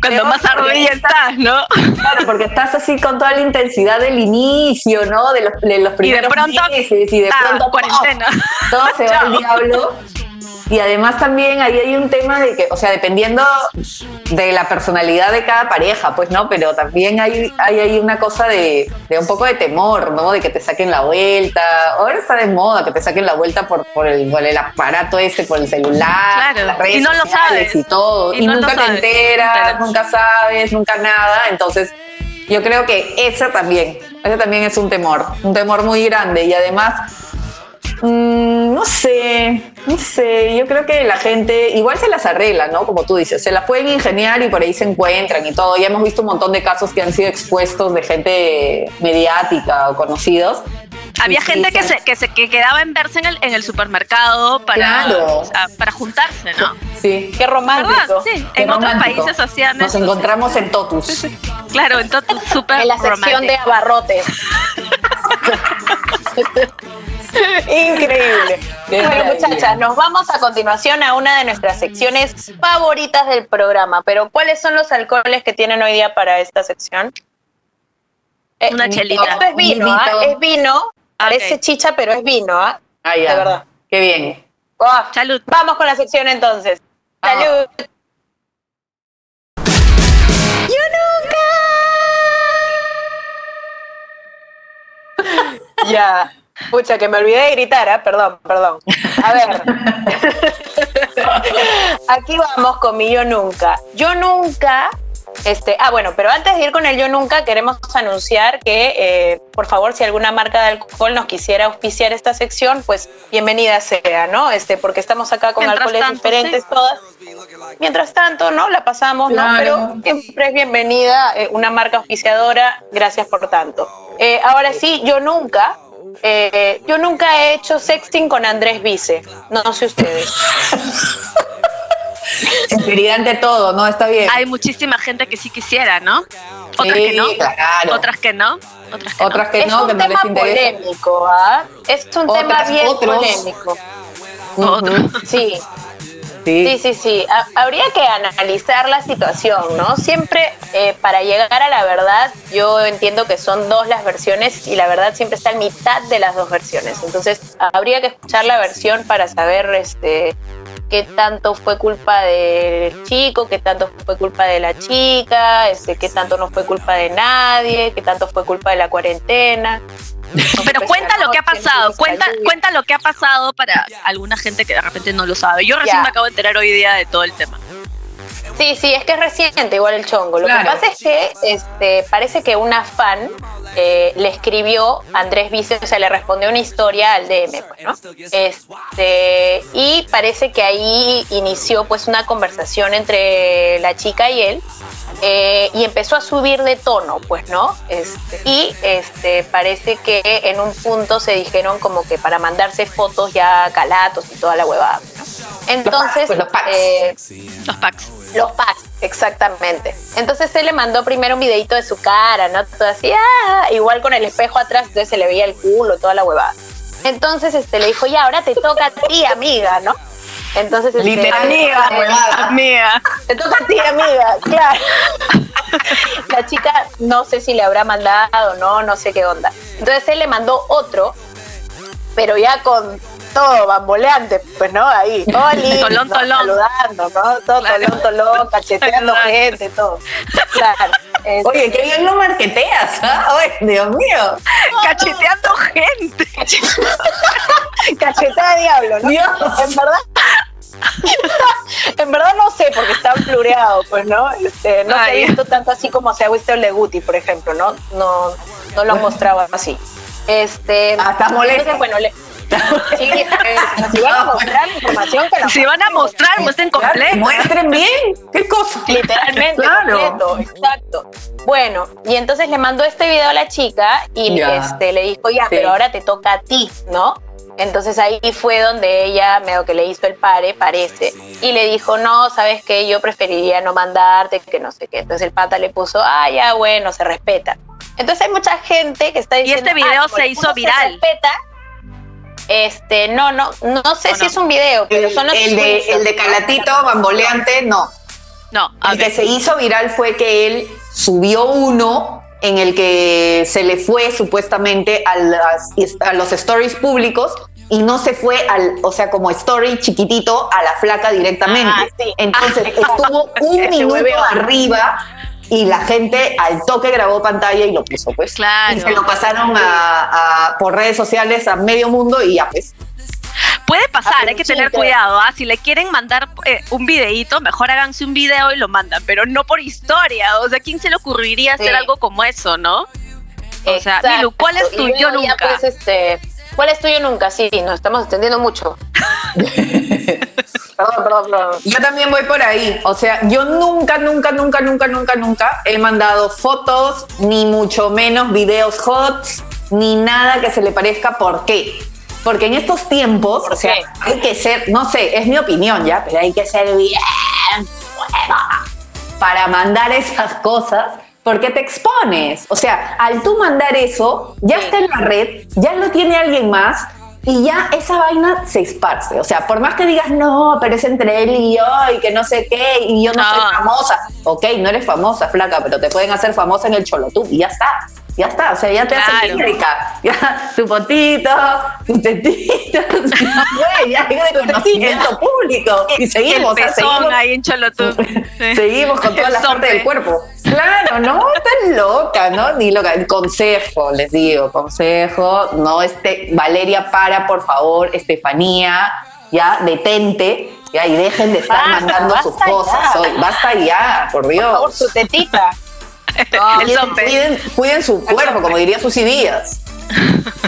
cuando más ardilla estás, ¿no? Claro, porque estás así con toda la intensidad del inicio, ¿no? De los, de los Y de primeros pronto, meses y de ah, pronto cuarentena. todo, todo se va al diablo. Y además también ahí hay un tema de que, o sea, dependiendo de la personalidad de cada pareja, pues, ¿no? Pero también hay, hay ahí una cosa de, de un poco de temor, ¿no? De que te saquen la vuelta. Ahora está de moda que te saquen la vuelta por, por, el, por el aparato ese, por el celular, Claro, las redes y no lo sabes. y todo. Y Y, no lo nunca te enteras, nunca sabes, nunca nada. Entonces, yo creo que ese también, ese también es un temor, un temor muy grande. Y además, mm, no sé, no sé, yo creo que la gente igual se las arregla, ¿no? Como tú dices, se las pueden ingeniar y por ahí se encuentran y todo. Ya hemos visto un montón de casos que han sido expuestos de gente mediática o conocidos. Había gente que se, que se que quedaba en verse en el, en el supermercado para, Claro. o sea, para juntarse, ¿no? Sí. Qué romántico. ¿Verdad? Sí, Qué en otros países hacían Nos eso. encontramos en Totus. Claro, entonces súper En la sección de abarrotes. Increíble. Bueno, muchachas, nos vamos a continuación a una de nuestras secciones favoritas del programa. Pero, ¿cuáles son los alcoholes que tienen hoy día para esta sección? Eh, Una chelita. Esto es vino, ¿ah? Es vino. Parece chicha, pero es vino, ¿ah? Ah, ya. De verdad. Qué bien. Oh, Salud. Vamos con la sección entonces. Ah. Ya. Pucha, que me olvidé de gritar, ¿ah? Perdón, perdón. A ver. Aquí vamos con mi yo nunca. Yo nunca Este, ah, bueno, pero antes de ir con el Yo Nunca, queremos anunciar que, eh, por favor, si alguna marca de alcohol nos quisiera auspiciar esta sección, pues bienvenida sea, ¿no? Este, porque estamos acá con Mientras alcoholes tanto, diferentes sí. todas. Mientras tanto, ¿no? La pasamos, ¿no? Pero siempre es bienvenida eh, una marca auspiciadora. Gracias por tanto. Eh, ahora sí, yo nunca, eh, yo nunca he hecho sexting con Andrés Vice. No, no sé ustedes. Sinceridad ante todo, ¿no? Está bien. Hay muchísima gente que sí quisiera, ¿no? Otras Sí, que no. claro. Otras que no. Otras que Otras que es no, un que no tema les interesa. polémico, ¿ah? Es un tema bien otros. polémico. no. Sí, Sí. Sí, sí, sí. Ha- habría que analizar la situación, ¿no? Siempre eh, para llegar a la verdad, yo entiendo que son dos las versiones y la verdad siempre está en mitad de las dos versiones. Entonces, habría que escuchar la versión para saber este qué tanto fue culpa del chico, qué tanto fue culpa de la chica, este, qué tanto no fue culpa de nadie, qué tanto fue culpa de la cuarentena. Pero cuenta lo que ha pasado, cuenta, cuenta lo que ha pasado para alguna gente que de repente no lo sabe. Yo recién me acabo de enterar hoy día de todo el tema. Sí, sí, es que es reciente igual el chongo. Lo Claro. que pasa es que este, parece que una fan eh, le escribió a Andrés Vice, o sea, le respondió una historia al DM, pues, ¿no? Este, parece que ahí inició pues una conversación entre la chica y él. eh, y empezó a subir de tono, pues, ¿no? Este, y este, parece que en un punto se dijeron como que para mandarse fotos ya calatos y toda la huevada. ¿no? Entonces, pues, los packs. eh, Los packs. los packs, exactamente. Entonces él le mandó primero un videito de su cara, ¿no? Todo así, ah, igual con el espejo atrás, entonces se le veía el culo, toda la huevada. Entonces este, le dijo, ya, ahora te toca a ti, amiga, ¿no? Entonces, este, Literal, amiga. Amiga. te toca a ti, amiga, claro. La chica no sé si le habrá mandado, no, no sé qué onda. Entonces él le mandó otro, pero ya con todo bamboleante, pues no, ahí, Oli, Tolón, ¿no? tolón. saludando, ¿no? Todo Claro. tolón, tolón, cacheteando gente, todo. Claro. este, Oye, qué bien lo marqueteas, ¿ah? Oye, Dios mío. Cacheteando gente. cachetada de diablo, ¿no? Dios. En verdad. en verdad no sé, porque está plureado, pues, ¿no? Este, no se Ay. ha visto tanto así como se ha visto el Leguti, por ejemplo, ¿no? No, no lo han mostrado así. Este, Ah, estás molesto. entonces, bueno, le, sí, eh, si van a mostrar la información que la Si van a mostrar, muestren completo. muestren bien. ¿Qué cosa? Literalmente, Claro. completo, exacto. Bueno, y entonces le mandó este video a la chica y Ya. este, le dijo, ya, Sí. pero ahora te toca a ti, ¿no? Entonces ahí fue donde ella medio que le hizo el pare, parece, y le dijo, no, sabes qué, yo preferiría no mandarte, que no sé qué. Entonces el pata le puso, ah, ya, bueno, se respeta. Entonces hay mucha gente que está Y diciendo, este video ah, se hizo viral. respeta, este, no, no, no sé ¿O si no? es un video, pero El, son los el de, el de. Calatito bamboleante, no. No, El que se hizo viral fue que él subió uno en el que se le fue supuestamente a, las- a los stories públicos y no se fue al, o sea, como story chiquitito a la flaca directamente. Ah, sí. Entonces Ah, estuvo un minuto arriba y la gente al toque grabó pantalla y lo puso, pues. Claro. Y se lo pasaron a, a- por redes sociales a medio mundo y ya, pues. Puede pasar, hay que tener cuidado. ¿ah? Si le quieren mandar eh, un videíto, mejor háganse un video y lo mandan, pero no por historia. O sea, ¿quién se le ocurriría hacer Sí. algo como eso, no? O sea. Milu, ¿cuál es tu yo ya, nunca? pues, este, ¿Cuál es tu yo nunca? Sí, nos estamos extendiendo mucho. perdón, perdón, perdón. Yo también voy por ahí. O sea, yo nunca, nunca, nunca, nunca, nunca, nunca he mandado fotos, ni mucho menos videos hot, ni nada que se le parezca. ¿Por qué? Porque en estos tiempos, ¿Por o sea, qué? hay que ser, no sé, es mi opinión ya, pero hay que ser bien hueva para mandar esas cosas. Porque te expones. O sea, al tú mandar eso, ya está en la red, ya lo tiene alguien más y ya esa vaina se esparce. O sea, por más que digas, no, pero es entre él y yo y que no sé qué, y yo no, No. soy famosa. Ok, no eres famosa, flaca, pero te pueden hacer famosa en el Cholotú y ya está. Ya está, o sea, ya te Claro. rica. Ya, tu potito, tu tetito, güey, ya hay reconocimiento público. Y seguimos, el o sea, pezón seguimos ahí en Cholotú. Seguimos con toda El la parte sope. del cuerpo. Claro, ¿no? Estás loca, ¿no? Ni loca. Consejo, les digo, consejo. No, este, Valeria, para, por favor, Estefanía, ya, detente. Ya, y dejen de estar Basta, mandando sus cosas ya. hoy. Basta ya, por Por Dios. favor, su tetita. El Cuiden, zompe. cuiden, cuiden su cuerpo, como diría Susy Díaz.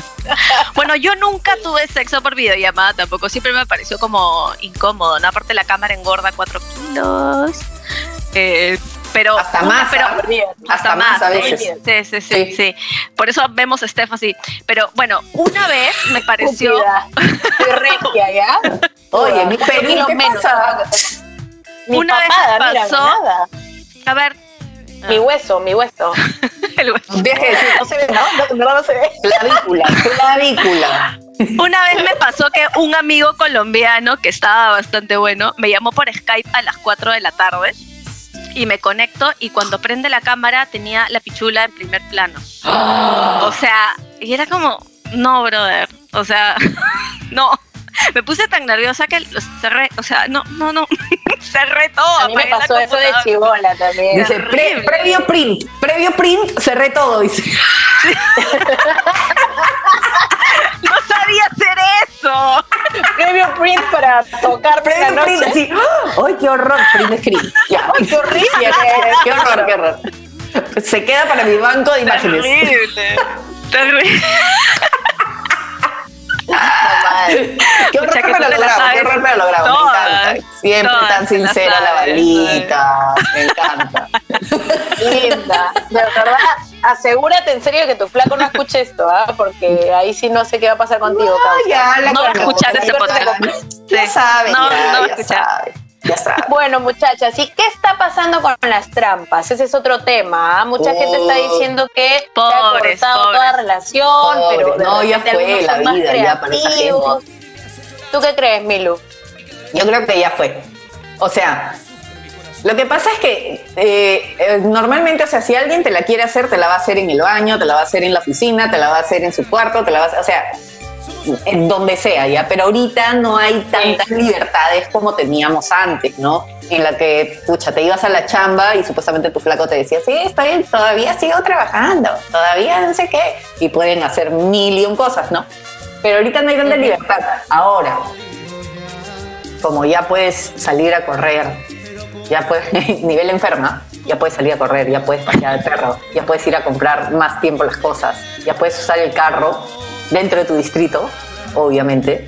Bueno, yo nunca tuve sexo por videollamada tampoco. Siempre me pareció como incómodo, ¿no? Aparte la cámara engorda 4 kilos. Eh, pero Hasta una- más, pero. Hasta más a veces. Sí, sí, sí, Sí. sí. Por eso vemos a Steph así. Pero bueno, una vez me pareció. Regia, ¿ya? Oye, mi ¿qué menos? Mi Una vez me pasó- nada. A ver. Mi hueso, mi hueso. el hueso. No se ve, ¿no? No se ve. clavícula, clavícula. Una vez me pasó que un amigo colombiano que estaba bastante bueno me llamó por Skype a las 4 de la tarde y me conecto y cuando prende la cámara tenía la pichula en primer plano. O sea, y era como, no, brother. O sea, no. Me puse tan nerviosa que cerré. O sea, no, no, no. cerré todo. A mí me la pasó eso de chivola también. Dice, pre- previo print, previo print, cerré todo, dice. No sabía hacer eso. Previo print para tocar la Previo print, noche. así. ¡ah! ¡Ay, qué horror! Print screen. Ya. ¡Ay, qué horrible! qué horror, qué horror. Se queda para mi banco de imágenes. Terrible. Terrible. Qué horror, te la logrado, qué horror, pero logrado. Me todas, encanta. Siempre todas tan sincera la balita. Me encanta. Linda. De verdad, asegúrate en serio que tu flaco no escuche esto, ¿ah? Porque ahí sí no sé qué va a pasar contigo, Ah, causa. ya, la No va a escuchar ese podcast. Ya Sí. saben, No, ya, no va a escuchar. Ya. Bueno, muchachas, ¿y qué está pasando con las trampas? Ese es otro tema. ¿ah? Mucha Oh. gente está diciendo que se ha Pobres, cortado pobres. toda relación, Pobres, pero no, ya fue la vida ya para esa creativos. ¿Tú qué crees, Milu? Yo creo que ya fue. O sea, lo que pasa es que eh, eh, normalmente, o sea, si alguien te la quiere hacer, te la va a hacer en el baño, te la va a hacer en la oficina, te la va a hacer en su cuarto, te la va a hacer, o sea, en donde sea, ¿ya? Pero ahorita no hay tantas libertades como teníamos antes, ¿no? En la que, pucha, te ibas a la chamba y supuestamente tu flaco te decía, sí, estoy, todavía sigo trabajando, todavía no sé qué, y pueden hacer mil y un cosas, ¿no? Pero ahorita no hay tanta libertad. Ahora, como ya puedes salir a correr, ya puedes, nivel enferma, ya puedes salir a correr, ya puedes pasear al perro, ya puedes ir a comprar más tiempo las cosas, ya puedes usar el carro dentro de tu distrito, obviamente.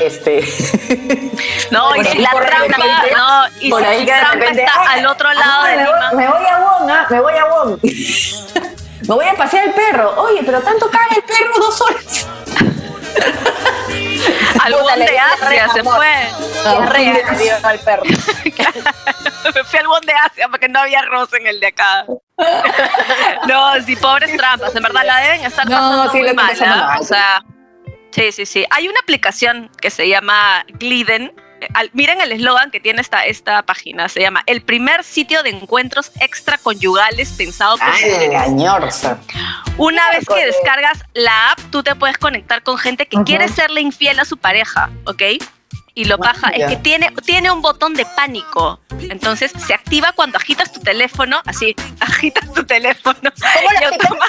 Este, No, y Por si la trampa, no, y por si ahí de trampa repente, está "Ay, al otro lado ah, de me voy- Lima. Me voy a Wong, ah, me voy a Wong. me voy a pasear el perro. Oye, pero tanto caga el perro dos horas. Al Puta, Won le de Asia se fue. Al perro. Me fui al de Asia porque no había arroz en el de acá. No, sí, pobres trampas. En verdad la deben estar No, pasando sí, muy mal. ¿ah? mal. O sea, sí, sí, sí. Hay una aplicación que se llama Gliden. Al- miren el eslogan que tiene esta, esta página. Se llama El primer sitio de encuentros extraconyugales pensado por engañosa. Una vez que descargas la app, tú te puedes conectar con gente que quiere serle infiel a su pareja, ¿ok? Y lo paja es ya. que tiene, tiene un botón de pánico. Entonces se activa cuando agitas tu teléfono, así, agitas tu teléfono. ¿Cómo y lo automa-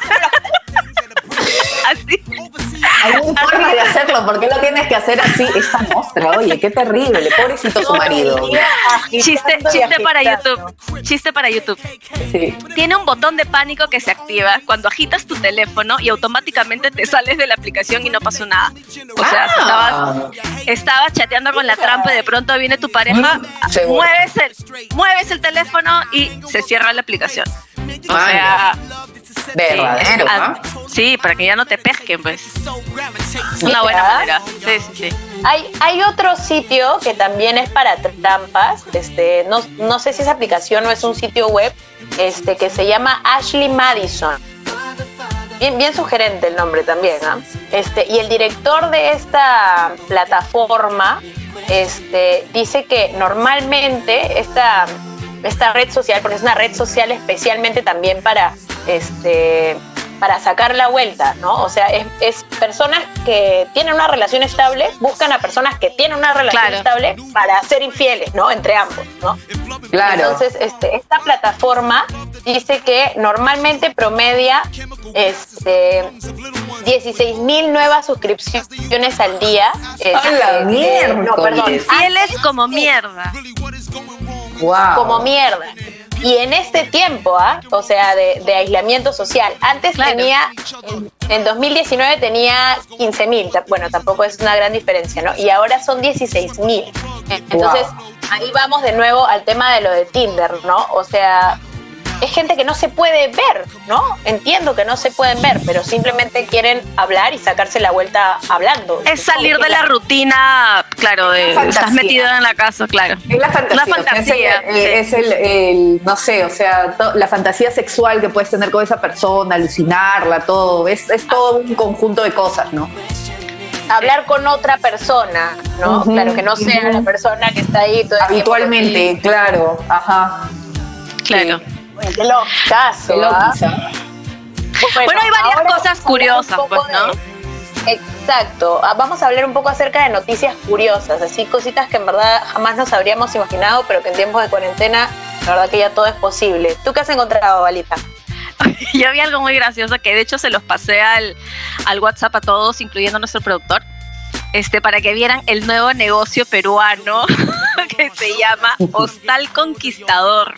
Así. Hay un forma de hacerlo, ¿por qué lo tienes que hacer así? Esta mostra, oye, qué terrible, pobrecito su marido. Chiste, chiste para. YouTube. Chiste para YouTube. Sí. Tiene un botón de pánico que se activa cuando agitas tu teléfono y automáticamente te sales de la aplicación y no pasó nada. O sea, estabas Ah, estabas chateando con la trampa y de pronto viene tu pareja, Seguro. mueves el, mueves el teléfono y se cierra la aplicación. O sea, verdadero, sí, ¿ah? ah, sí, para que ya no te pesquen, pues. Es una buena manera. Sí, sí, sí. Hay, hay otro sitio que también es para trampas. Este, no, no sé si es aplicación o es un sitio web este, que se llama Ashley Madison. Bien, bien sugerente el nombre también. ¿ah? Este, y el director de esta plataforma este, dice que normalmente esta, esta red social, porque es una red social especialmente también para este para sacar la vuelta, ¿no? O sea, es, es personas que tienen una relación estable, buscan a personas que tienen una relación Claro. estable para ser infieles, ¿no? Entre ambos, ¿no? Claro. Entonces, este, esta plataforma dice que normalmente promedia este, 16 mil nuevas suscripciones al día. ¡A la Este, mierda! No, perdón. Fieles como mierda. Wow. como mierda. Y en este tiempo, ¿ah? o sea, de, de aislamiento social, antes Claro. tenía, en, en 2019 tenía 15 mil, bueno, tampoco es una gran diferencia, ¿no? Y ahora son 16 mil. Entonces, ahí vamos de nuevo al tema de lo de Tinder, ¿no? O sea, es gente que no se puede ver, ¿no? Entiendo que no se pueden ver, pero simplemente quieren hablar y sacarse la vuelta hablando. Es salir de la rutina, claro, de, estás metido en la casa, claro. Es la fantasía. La o sea, fantasía, es, el, eh, es el- el- no sé, o sea, to- la fantasía sexual que puedes tener con esa persona, alucinarla, todo. Es, es todo un conjunto de cosas, ¿no? hablar con otra persona, ¿no? Claro, que no sea la persona que está ahí todo Habitualmente, claro. Ajá. Claro. Qué locazo, Qué ¿ah? loquiza. Bueno, hay varias cosas curiosas, pues, ¿no? de- Exacto. Ah, Vamos a hablar un poco acerca de noticias curiosas, así cositas que en verdad jamás nos habríamos imaginado, pero que en tiempos de cuarentena, la verdad que ya todo es posible. ¿Tú qué has encontrado, Balita? Yo vi algo muy gracioso que de hecho se los pasé al, al WhatsApp a todos, incluyendo a nuestro productor, este, para que vieran el nuevo negocio peruano que se llama Hostal Conquistador.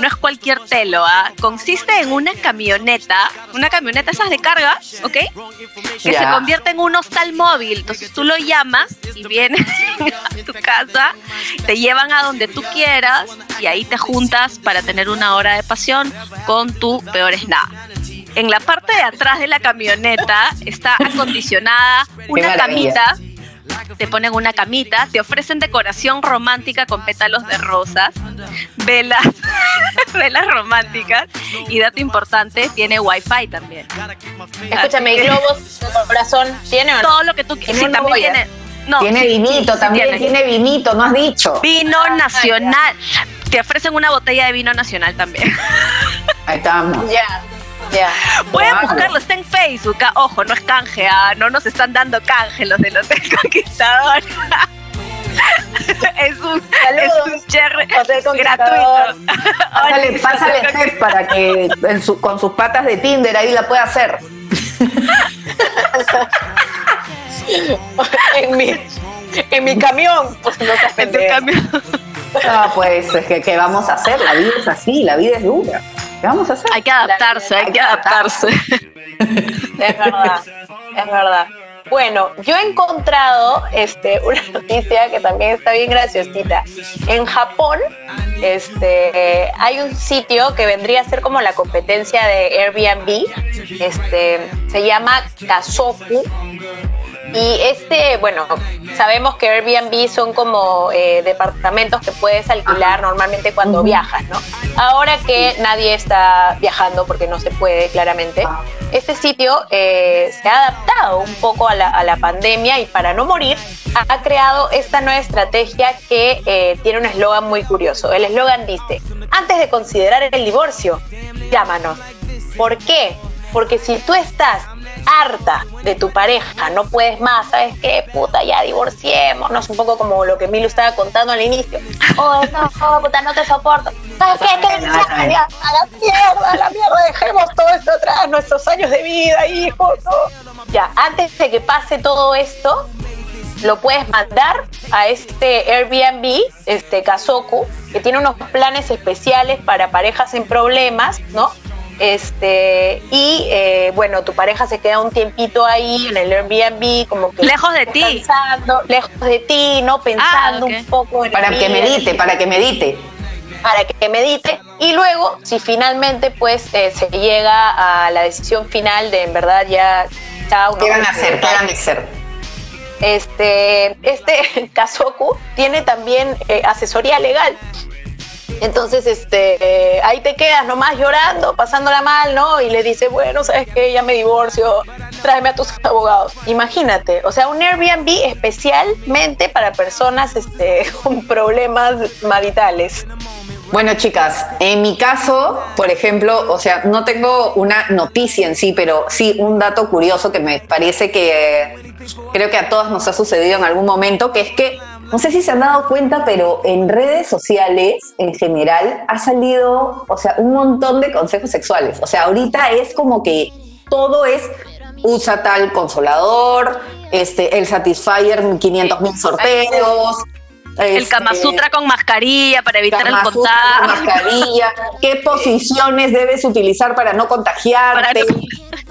No es cualquier telo, ¿ah? consiste en una camioneta, una camioneta esas de carga, ¿ok? Que se convierte en un hostal móvil. Entonces tú lo llamas y vienen a tu casa, te llevan a donde tú quieras y ahí te juntas para tener una hora de pasión con tu peor es nada. En la parte de atrás de la camioneta está acondicionada una camita. Te ponen una camita, te ofrecen decoración romántica con pétalos de rosas, velas, velas románticas y dato importante, tiene wifi también. Escúchame, que- globos corazón, ¿tiene o no? todo lo que tú quieras. Sí, también tiene. No, tiene sí, vinito, sí, también tiene. tiene vinito, no has dicho. Vino Ah, nacional. Te ofrecen una botella de vino nacional también. Ahí estamos. Ya, ya. Pueden Claro. buscarlo, está en Facebook. ah, Ojo, no es canje, ah, no nos están dando canje los del Hotel Conquistador. es un, es un cherry gratuito. Pásale, pásale Steph para que en su- con sus patas de Tinder ahí la pueda hacer. en, mi, en mi camión, pues no se En tu pendeja. cambio- Ah, pues, es que, ¿qué vamos a hacer? La vida es así, la vida es dura. ¿Qué vamos a hacer? Hay que adaptarse, hay que adaptarse. Es verdad, es verdad. Bueno, yo he encontrado este, una noticia que también está bien graciosita. En Japón este, hay un sitio que vendría a ser como la competencia de Airbnb. Este, se llama Kazoku. Y este, bueno, sabemos que Airbnb son como eh, departamentos que puedes alquilar normalmente cuando viajas, ¿no? Ahora que nadie está viajando porque no se puede, claramente, este sitio eh, se ha adaptado un poco a la, a la pandemia y para no morir ha, ha creado esta nueva estrategia que eh, tiene un eslogan muy curioso. El eslogan dice, antes de considerar el divorcio, llámanos. ¿Por qué? Porque si tú estás harta de tu pareja, no puedes más, ¿sabes qué? Puta, ya divorciémonos, un poco como lo que Milu estaba contando al inicio. Oh, no, oh, puta, no te soporto. ¿Sabes qué? A la mierda, a la mierda, dejemos todo esto atrás, nuestros años de vida, hijos. ¿no? Ya, antes de que pase todo esto, lo puedes mandar a este Airbnb, este Kazoku, que tiene unos planes especiales para parejas en problemas, ¿no? Este, y eh, bueno, tu pareja se queda un tiempito ahí en el Airbnb, como que Lejos de ti. lejos de ti, ¿no? Pensando ok. un poco en Para que medite, para que medite. para que medite y luego si finalmente pues eh, se llega a la decisión final de en verdad ya chao, ¿no? ¿Qué van a hacer? ¿Qué van a hacer? este, este Kazoku tiene también eh, asesoría legal. Entonces, este, eh, ahí te quedas nomás llorando, pasándola mal, ¿no? Y le dice, bueno, ¿sabes qué? Ya me divorcio, tráeme a tus abogados. Imagínate, o sea, un Airbnb especialmente para personas este, con problemas maritales. Bueno, chicas, en mi caso, por ejemplo, o sea, no tengo una noticia en sí, pero sí un dato curioso que me parece que creo que a todas nos ha sucedido en algún momento, que es que no sé si se han dado cuenta, pero en redes sociales en general ha salido, o sea, un montón de consejos sexuales. O sea, ahorita es como que todo es usa tal consolador, este, el Satisfyer 500 mil sorteos. El Kama Sutra con mascarilla para evitar el Kama Sutra con contagio. mascarilla, qué posiciones debes utilizar para no contagiarte.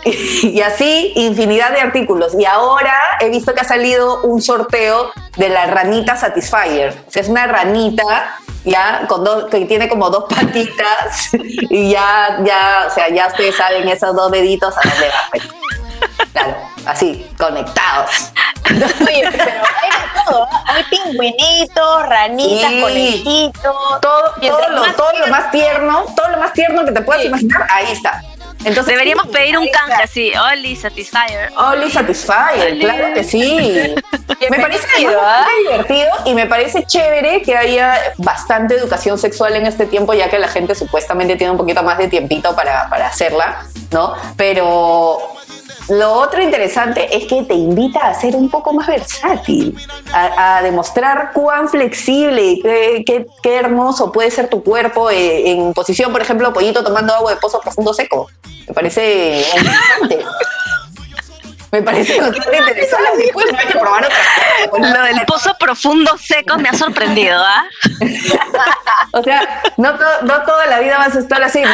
Y así, infinidad de artículos. Y ahora he visto que ha salido un sorteo de la ranita Satisfyer. Sea, es una ranita ya con dos, que tiene como dos patitas y ya, ya, o sea, ya ustedes saben esos dos deditos a dónde va. pues. Claro, así, conectados. Oye, pero hay de todo, ¿ah? hay pingüinitos, ranitas, Sí. conejitos. Todo, todo, lo, más todo lo más tierno, todo lo más tierno que te puedas Sí. imaginar, ahí está. Entonces, Deberíamos pedir un canje así, Oli Satisfyer. Only Satisfyer, claro que sí. me parece ¿ah? bastante divertido y me parece chévere que haya bastante educación sexual en este tiempo, ya que la gente supuestamente tiene un poquito más de tiempito para, para hacerla, ¿no? Pero lo otro interesante es que te invita a ser un poco más versátil, a, a demostrar cuán flexible y qué, qué- qué hermoso puede ser tu cuerpo eh, en posición, por ejemplo, pollito tomando agua de pozo profundo seco. Me parece interesante. Me parece bastante interesante. Hay que probar otra cosa. Lo del pozo profundo seco me ha sorprendido, ¿ah? O sea, no, to- no toda la vida vas a estar así, ¿no?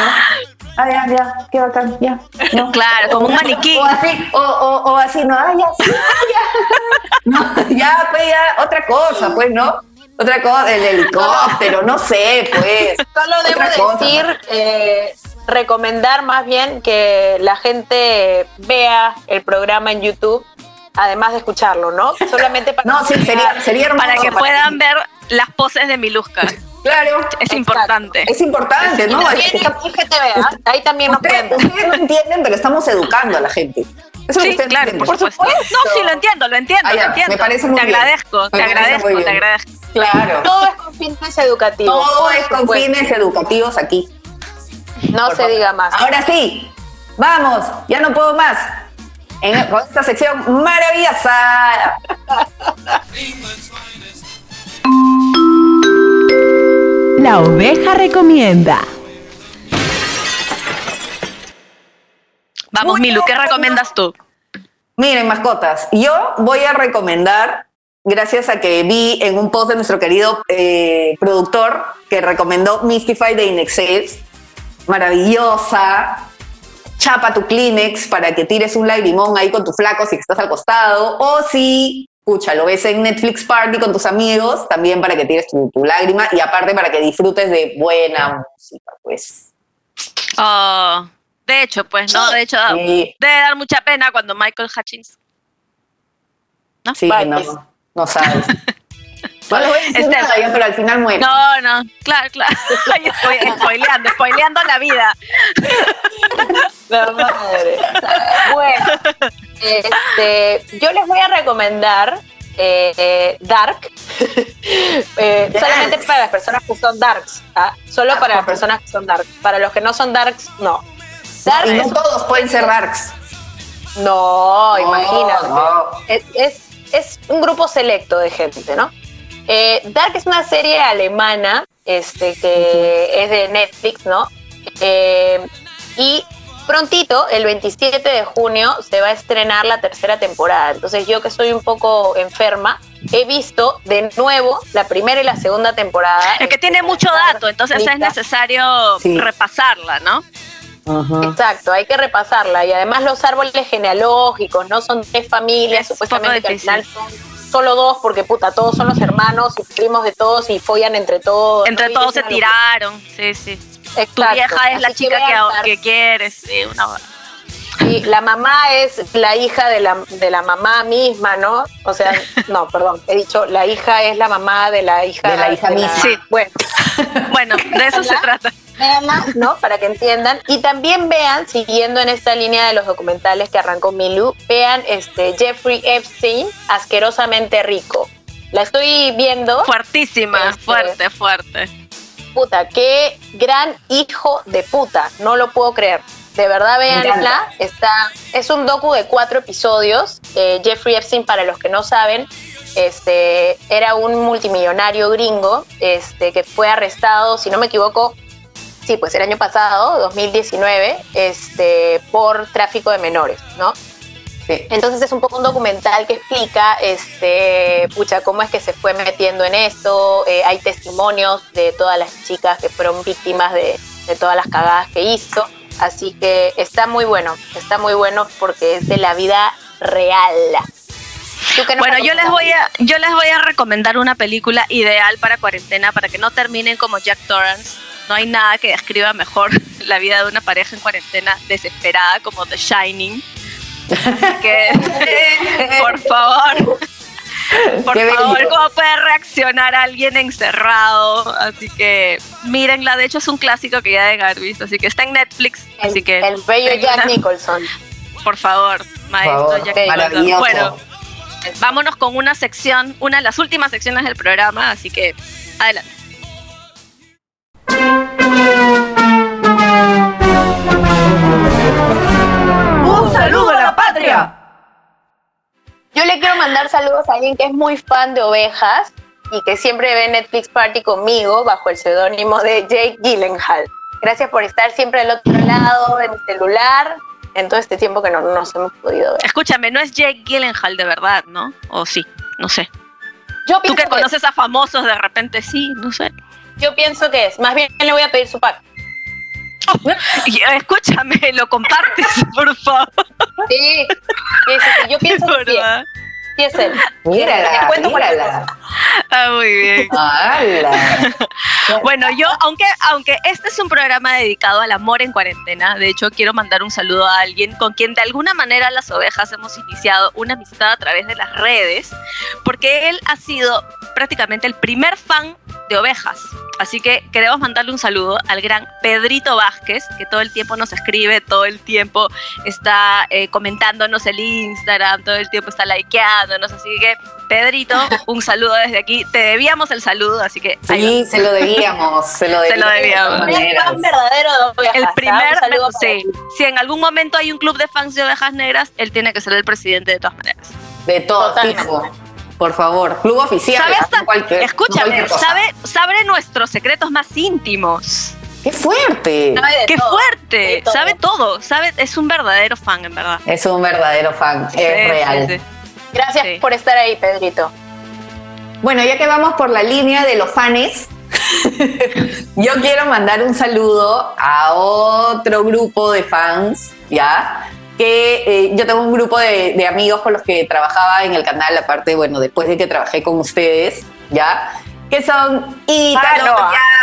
Ah, ya, ya, qué bacán, ya. No. Claro, como un maniquí. O así, o, o, o así, no, ah, ya, sí, ah, ya. No, ya, pues ya, otra cosa, pues, ¿no? Otra cosa, el helicóptero, no sé, pues. Solo debo Otra cosa. decir, eh, recomendar más bien que la gente vea el programa en YouTube, además de escucharlo, ¿no? Solamente para No, sí, sería, sería. Para que puedan ver las poses de Miluska. Claro, Es Exacto. importante. es importante, ¿no? También está- IGTV, ¿ah? ahí también nos Ustedes, pueden ver. ustedes no entienden, pero estamos educando a la gente. Eso es lo que Sí, ustedes claro, entienden. por supuesto. No, sí, lo entiendo, lo entiendo, Ah, ya, lo entiendo. me parece muy te bien. agradezco, Me te agradezco, te agradezco. Claro. Todo es con fines educativos. Todo por es con supuesto. fines educativos aquí. No Por se favor. diga más. Ahora sí, vamos, ya no puedo más. En, con esta sección maravillosa. La oveja recomienda. Vamos, Muy Milu, ¿qué recomiendas tú? Miren, mascotas, yo voy a recomendar, gracias a que vi en un post de nuestro querido eh, productor que recomendó Mystify de Inexcess, maravillosa. Chapa tu Kleenex para que tires un lagrimón ahí con tu flaco si estás al costado. O si, escucha, lo ves en Netflix Party con tus amigos, también para que tires tu, tu lágrima y aparte para que disfrutes de buena música, pues. Oh, de hecho, pues, ¿no? De hecho, Sí. debe dar mucha pena cuando Michael Hutchins. Sí, Bye, no, no sabes. No le voy a decir Este- nada pero al final muere. No, no, claro, claro. Ay, estoy spoileando, spoileando la vida. La madre. Bueno, este, yo les voy a recomendar eh, eh, Dark, Eh, solamente para las personas que son Darks, ¿ah? solo para las personas que son Darks. Para los que no son Darks, no. Dark no todos pueden ser darks. no, imagínate. no. Es, es, es un grupo selecto de gente, ¿no? Eh, Dark es una serie alemana este, que es de Netflix, ¿no? Eh, y prontito, el 27 de junio, se va a estrenar la tercera temporada. Entonces yo que soy un poco enferma, he visto de nuevo la primera y la segunda temporada. Es que tiene mucho dato, entonces es necesario Sí. repasarla, ¿no? Exacto, hay que repasarla. Y además los árboles genealógicos, ¿no? Son tres familias, Es supuestamente que al final son solo dos, porque puta, todos son los hermanos y primos de todos y follan entre todos. Entre todos se tiraron, sí, sí. Tu Exacto. vieja es la chica que, que quieres, sí, una... Y la mamá es la hija de la, de la mamá misma, ¿no? O sea, no, perdón, he dicho, la hija es la mamá de la hija De la hija misma. Sí. Bueno, Bueno, de eso se trata. Véanla, ¿no? Para que entiendan. Y también vean, siguiendo en esta línea de los documentales que arrancó Milu, vean este Jeffrey Epstein, asquerosamente rico. La estoy viendo. Fuertísima, Este- fuerte, fuerte. Puta, qué gran hijo de puta. No lo puedo creer. De verdad, véanla. Está, es un docu de cuatro episodios. Eh, Jeffrey Epstein, para los que no saben, Este, era un multimillonario gringo este, que fue arrestado, si no me equivoco, sí, pues el año pasado, 2019, este, por tráfico de menores, ¿no? Sí. Entonces es un poco un documental que explica, este, pucha, cómo es que se fue metiendo en esto. Eh, hay testimonios de todas las chicas que fueron víctimas de, de todas las cagadas que hizo. Así que está muy bueno, está muy bueno porque es de la vida real. ¿Tú qué nos Bueno, yo les voy a yo les voy a recomendar una película ideal para cuarentena para que no terminen como Jack Torrance. No hay nada que describa mejor la vida de una pareja en cuarentena desesperada como The Shining. Así que por favor, por Qué favor, bello. cómo puede reaccionar alguien encerrado. Así que mírenla, de hecho es un clásico que ya deben haber visto, así que está en Netflix, El, así que el bello Jack una- Nicholson. por favor, maestro favor, Jack Nicholson. Bueno, vámonos con una sección, una de las últimas secciones del programa, así que adelante. ¡Un saludo a la patria! Yo le quiero mandar saludos a alguien que es muy fan de ovejas y que siempre ve Netflix Party conmigo bajo el seudónimo de Jake Gyllenhaal. Gracias por estar siempre al otro lado de mi celular en todo este tiempo que no nos hemos podido ver. Escúchame, no es Jake Gyllenhaal de verdad, ¿no? O sí, no sé. Yo Tú pienso, que que, conoces a famosos de repente, sí, no sé. Yo pienso que es. Más bien le voy a pedir su pack. Escúchame, lo compartes, por favor. Sí, sí, sí, sí, Yo pienso que sí, sí es él. Mírala, mírala. Ah, muy bien. ¡Hala! Bueno, yo, aunque, aunque este es un programa dedicado al amor en cuarentena, de hecho quiero mandar un saludo a alguien con quien de alguna manera las ovejas hemos iniciado una amistad a través de las redes, porque él ha sido prácticamente el primer fan de ovejas. Así que queremos mandarle un saludo al gran Pedrito Vázquez, que todo el tiempo nos escribe, todo el tiempo está eh, comentándonos el Instagram, todo el tiempo está likeándonos. Así que, Pedrito, un saludo desde aquí. Te debíamos el saludo, así que. Sí, se lo debíamos, se lo Se debíamos. lo debíamos. El fan verdadero de ovejas. El primer, sí. Si en algún momento hay un club de fans de ovejas negras, él tiene que ser el presidente de todas maneras. De todo, Totalmente. Por favor, club oficial. Escúchame, sabe, sabe nuestros secretos más íntimos. ¡Qué fuerte! ¡Qué todo. fuerte! todo. Sabe todo, sabe, es un verdadero fan, en verdad. Es un verdadero fan, es Sí, real. sí. Gracias Sí. por estar ahí, Pedrito. Bueno, ya que vamos por la línea de los fanes, yo quiero mandar un saludo a otro grupo de fans, ¿ya? Que eh, yo tengo un grupo de, de amigos con los que trabajaba en el canal, aparte, bueno, después de que trabajé con ustedes, ¿ya? Que son Ítalo,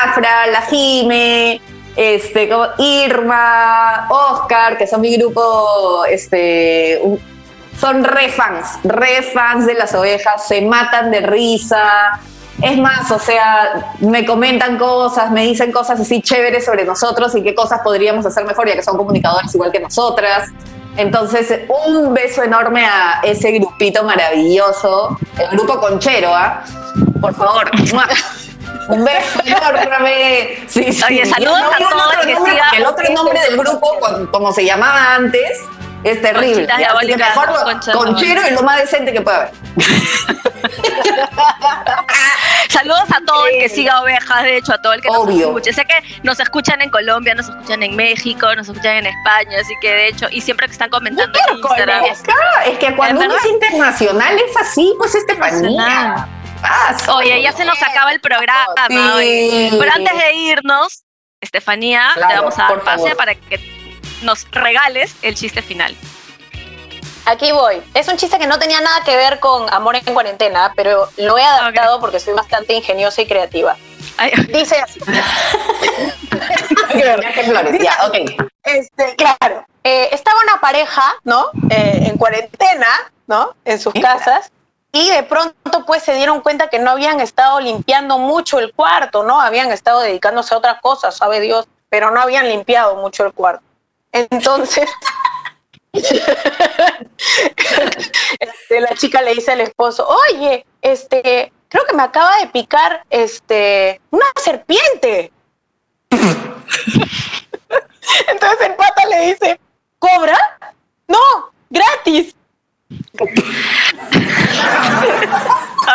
Jafra, La Jime, este, como Irma, Oscar, que son mi grupo, este, un- son re fans, re fans de las ovejas, se matan de risa. Es más, o sea, me comentan cosas, me dicen cosas así chéveres sobre nosotros y qué cosas podríamos hacer mejor, ya que son comunicadores igual que nosotras. Entonces, un beso enorme a ese grupito maravilloso, el grupo Conchero, ¿ah? Por favor. Un beso enorme. Sí, sí. Oye, saludos No a todos, que El otro nombre del grupo, como se llamaba antes, es terrible. Así que mejor Conchero es lo más decente que puede haber. Saludos a todo el que siga ovejas, de hecho, a todo el que nos escuche. Sé que nos escuchan en Colombia, nos escuchan en México, nos escuchan en España, así que de hecho, y siempre que están comentando en Instagram. Es que, es que cuando Es uno es internacional es así, pues Estefanía. Ah, Oye, ya se nos acaba el programa. Sí. Pero antes de irnos, Estefanía, Claro, te vamos a dar pase favor. para que nos regales el chiste final. Aquí voy. Es un chiste que no tenía nada que ver con amor en cuarentena, pero lo he adaptado porque soy bastante ingeniosa y creativa. Ay, Dice así. Ya. Este, claro. Eh, estaba una pareja, ¿no? Eh, en cuarentena, ¿no? En sus casas. Y de pronto, pues, se dieron cuenta que no habían estado limpiando mucho el cuarto, ¿no? Habían estado dedicándose a otras cosas, sabe Dios, pero no habían limpiado mucho el cuarto. Entonces, este, la chica le dice al esposo, oye, este, creo que me acaba de picar, este, una serpiente. Entonces el pata le dice, ¿cobra? No, gratis.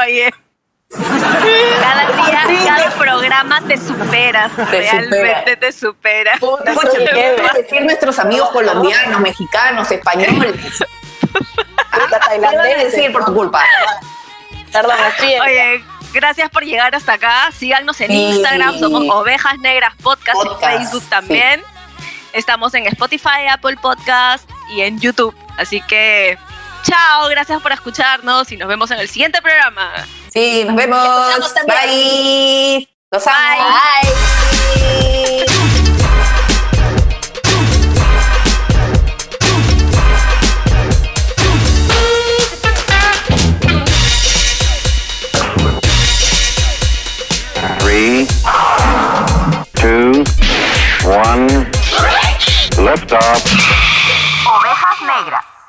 Oye. Cada día, cada programa te superas. realmente te superas. Puta, Escucha, soy ¿qué Eva. van a decir nuestros amigos colombianos, mexicanos, españoles? Puta, ¿Qué van a tailandeses. decir por tu culpa? Perdón, estoy en- Oye, gracias por llegar hasta acá. Síganos en Sí. Instagram, somos Ovejas Negras Podcast, Podcast, en Facebook también. Estamos en Spotify, Apple Podcast y en YouTube. Así que, chao, gracias por escucharnos y nos vemos en el siguiente programa. Sí, nos vemos. Bye. Los amo. Bye. Three, two, one. Lift off. Ovejas negras.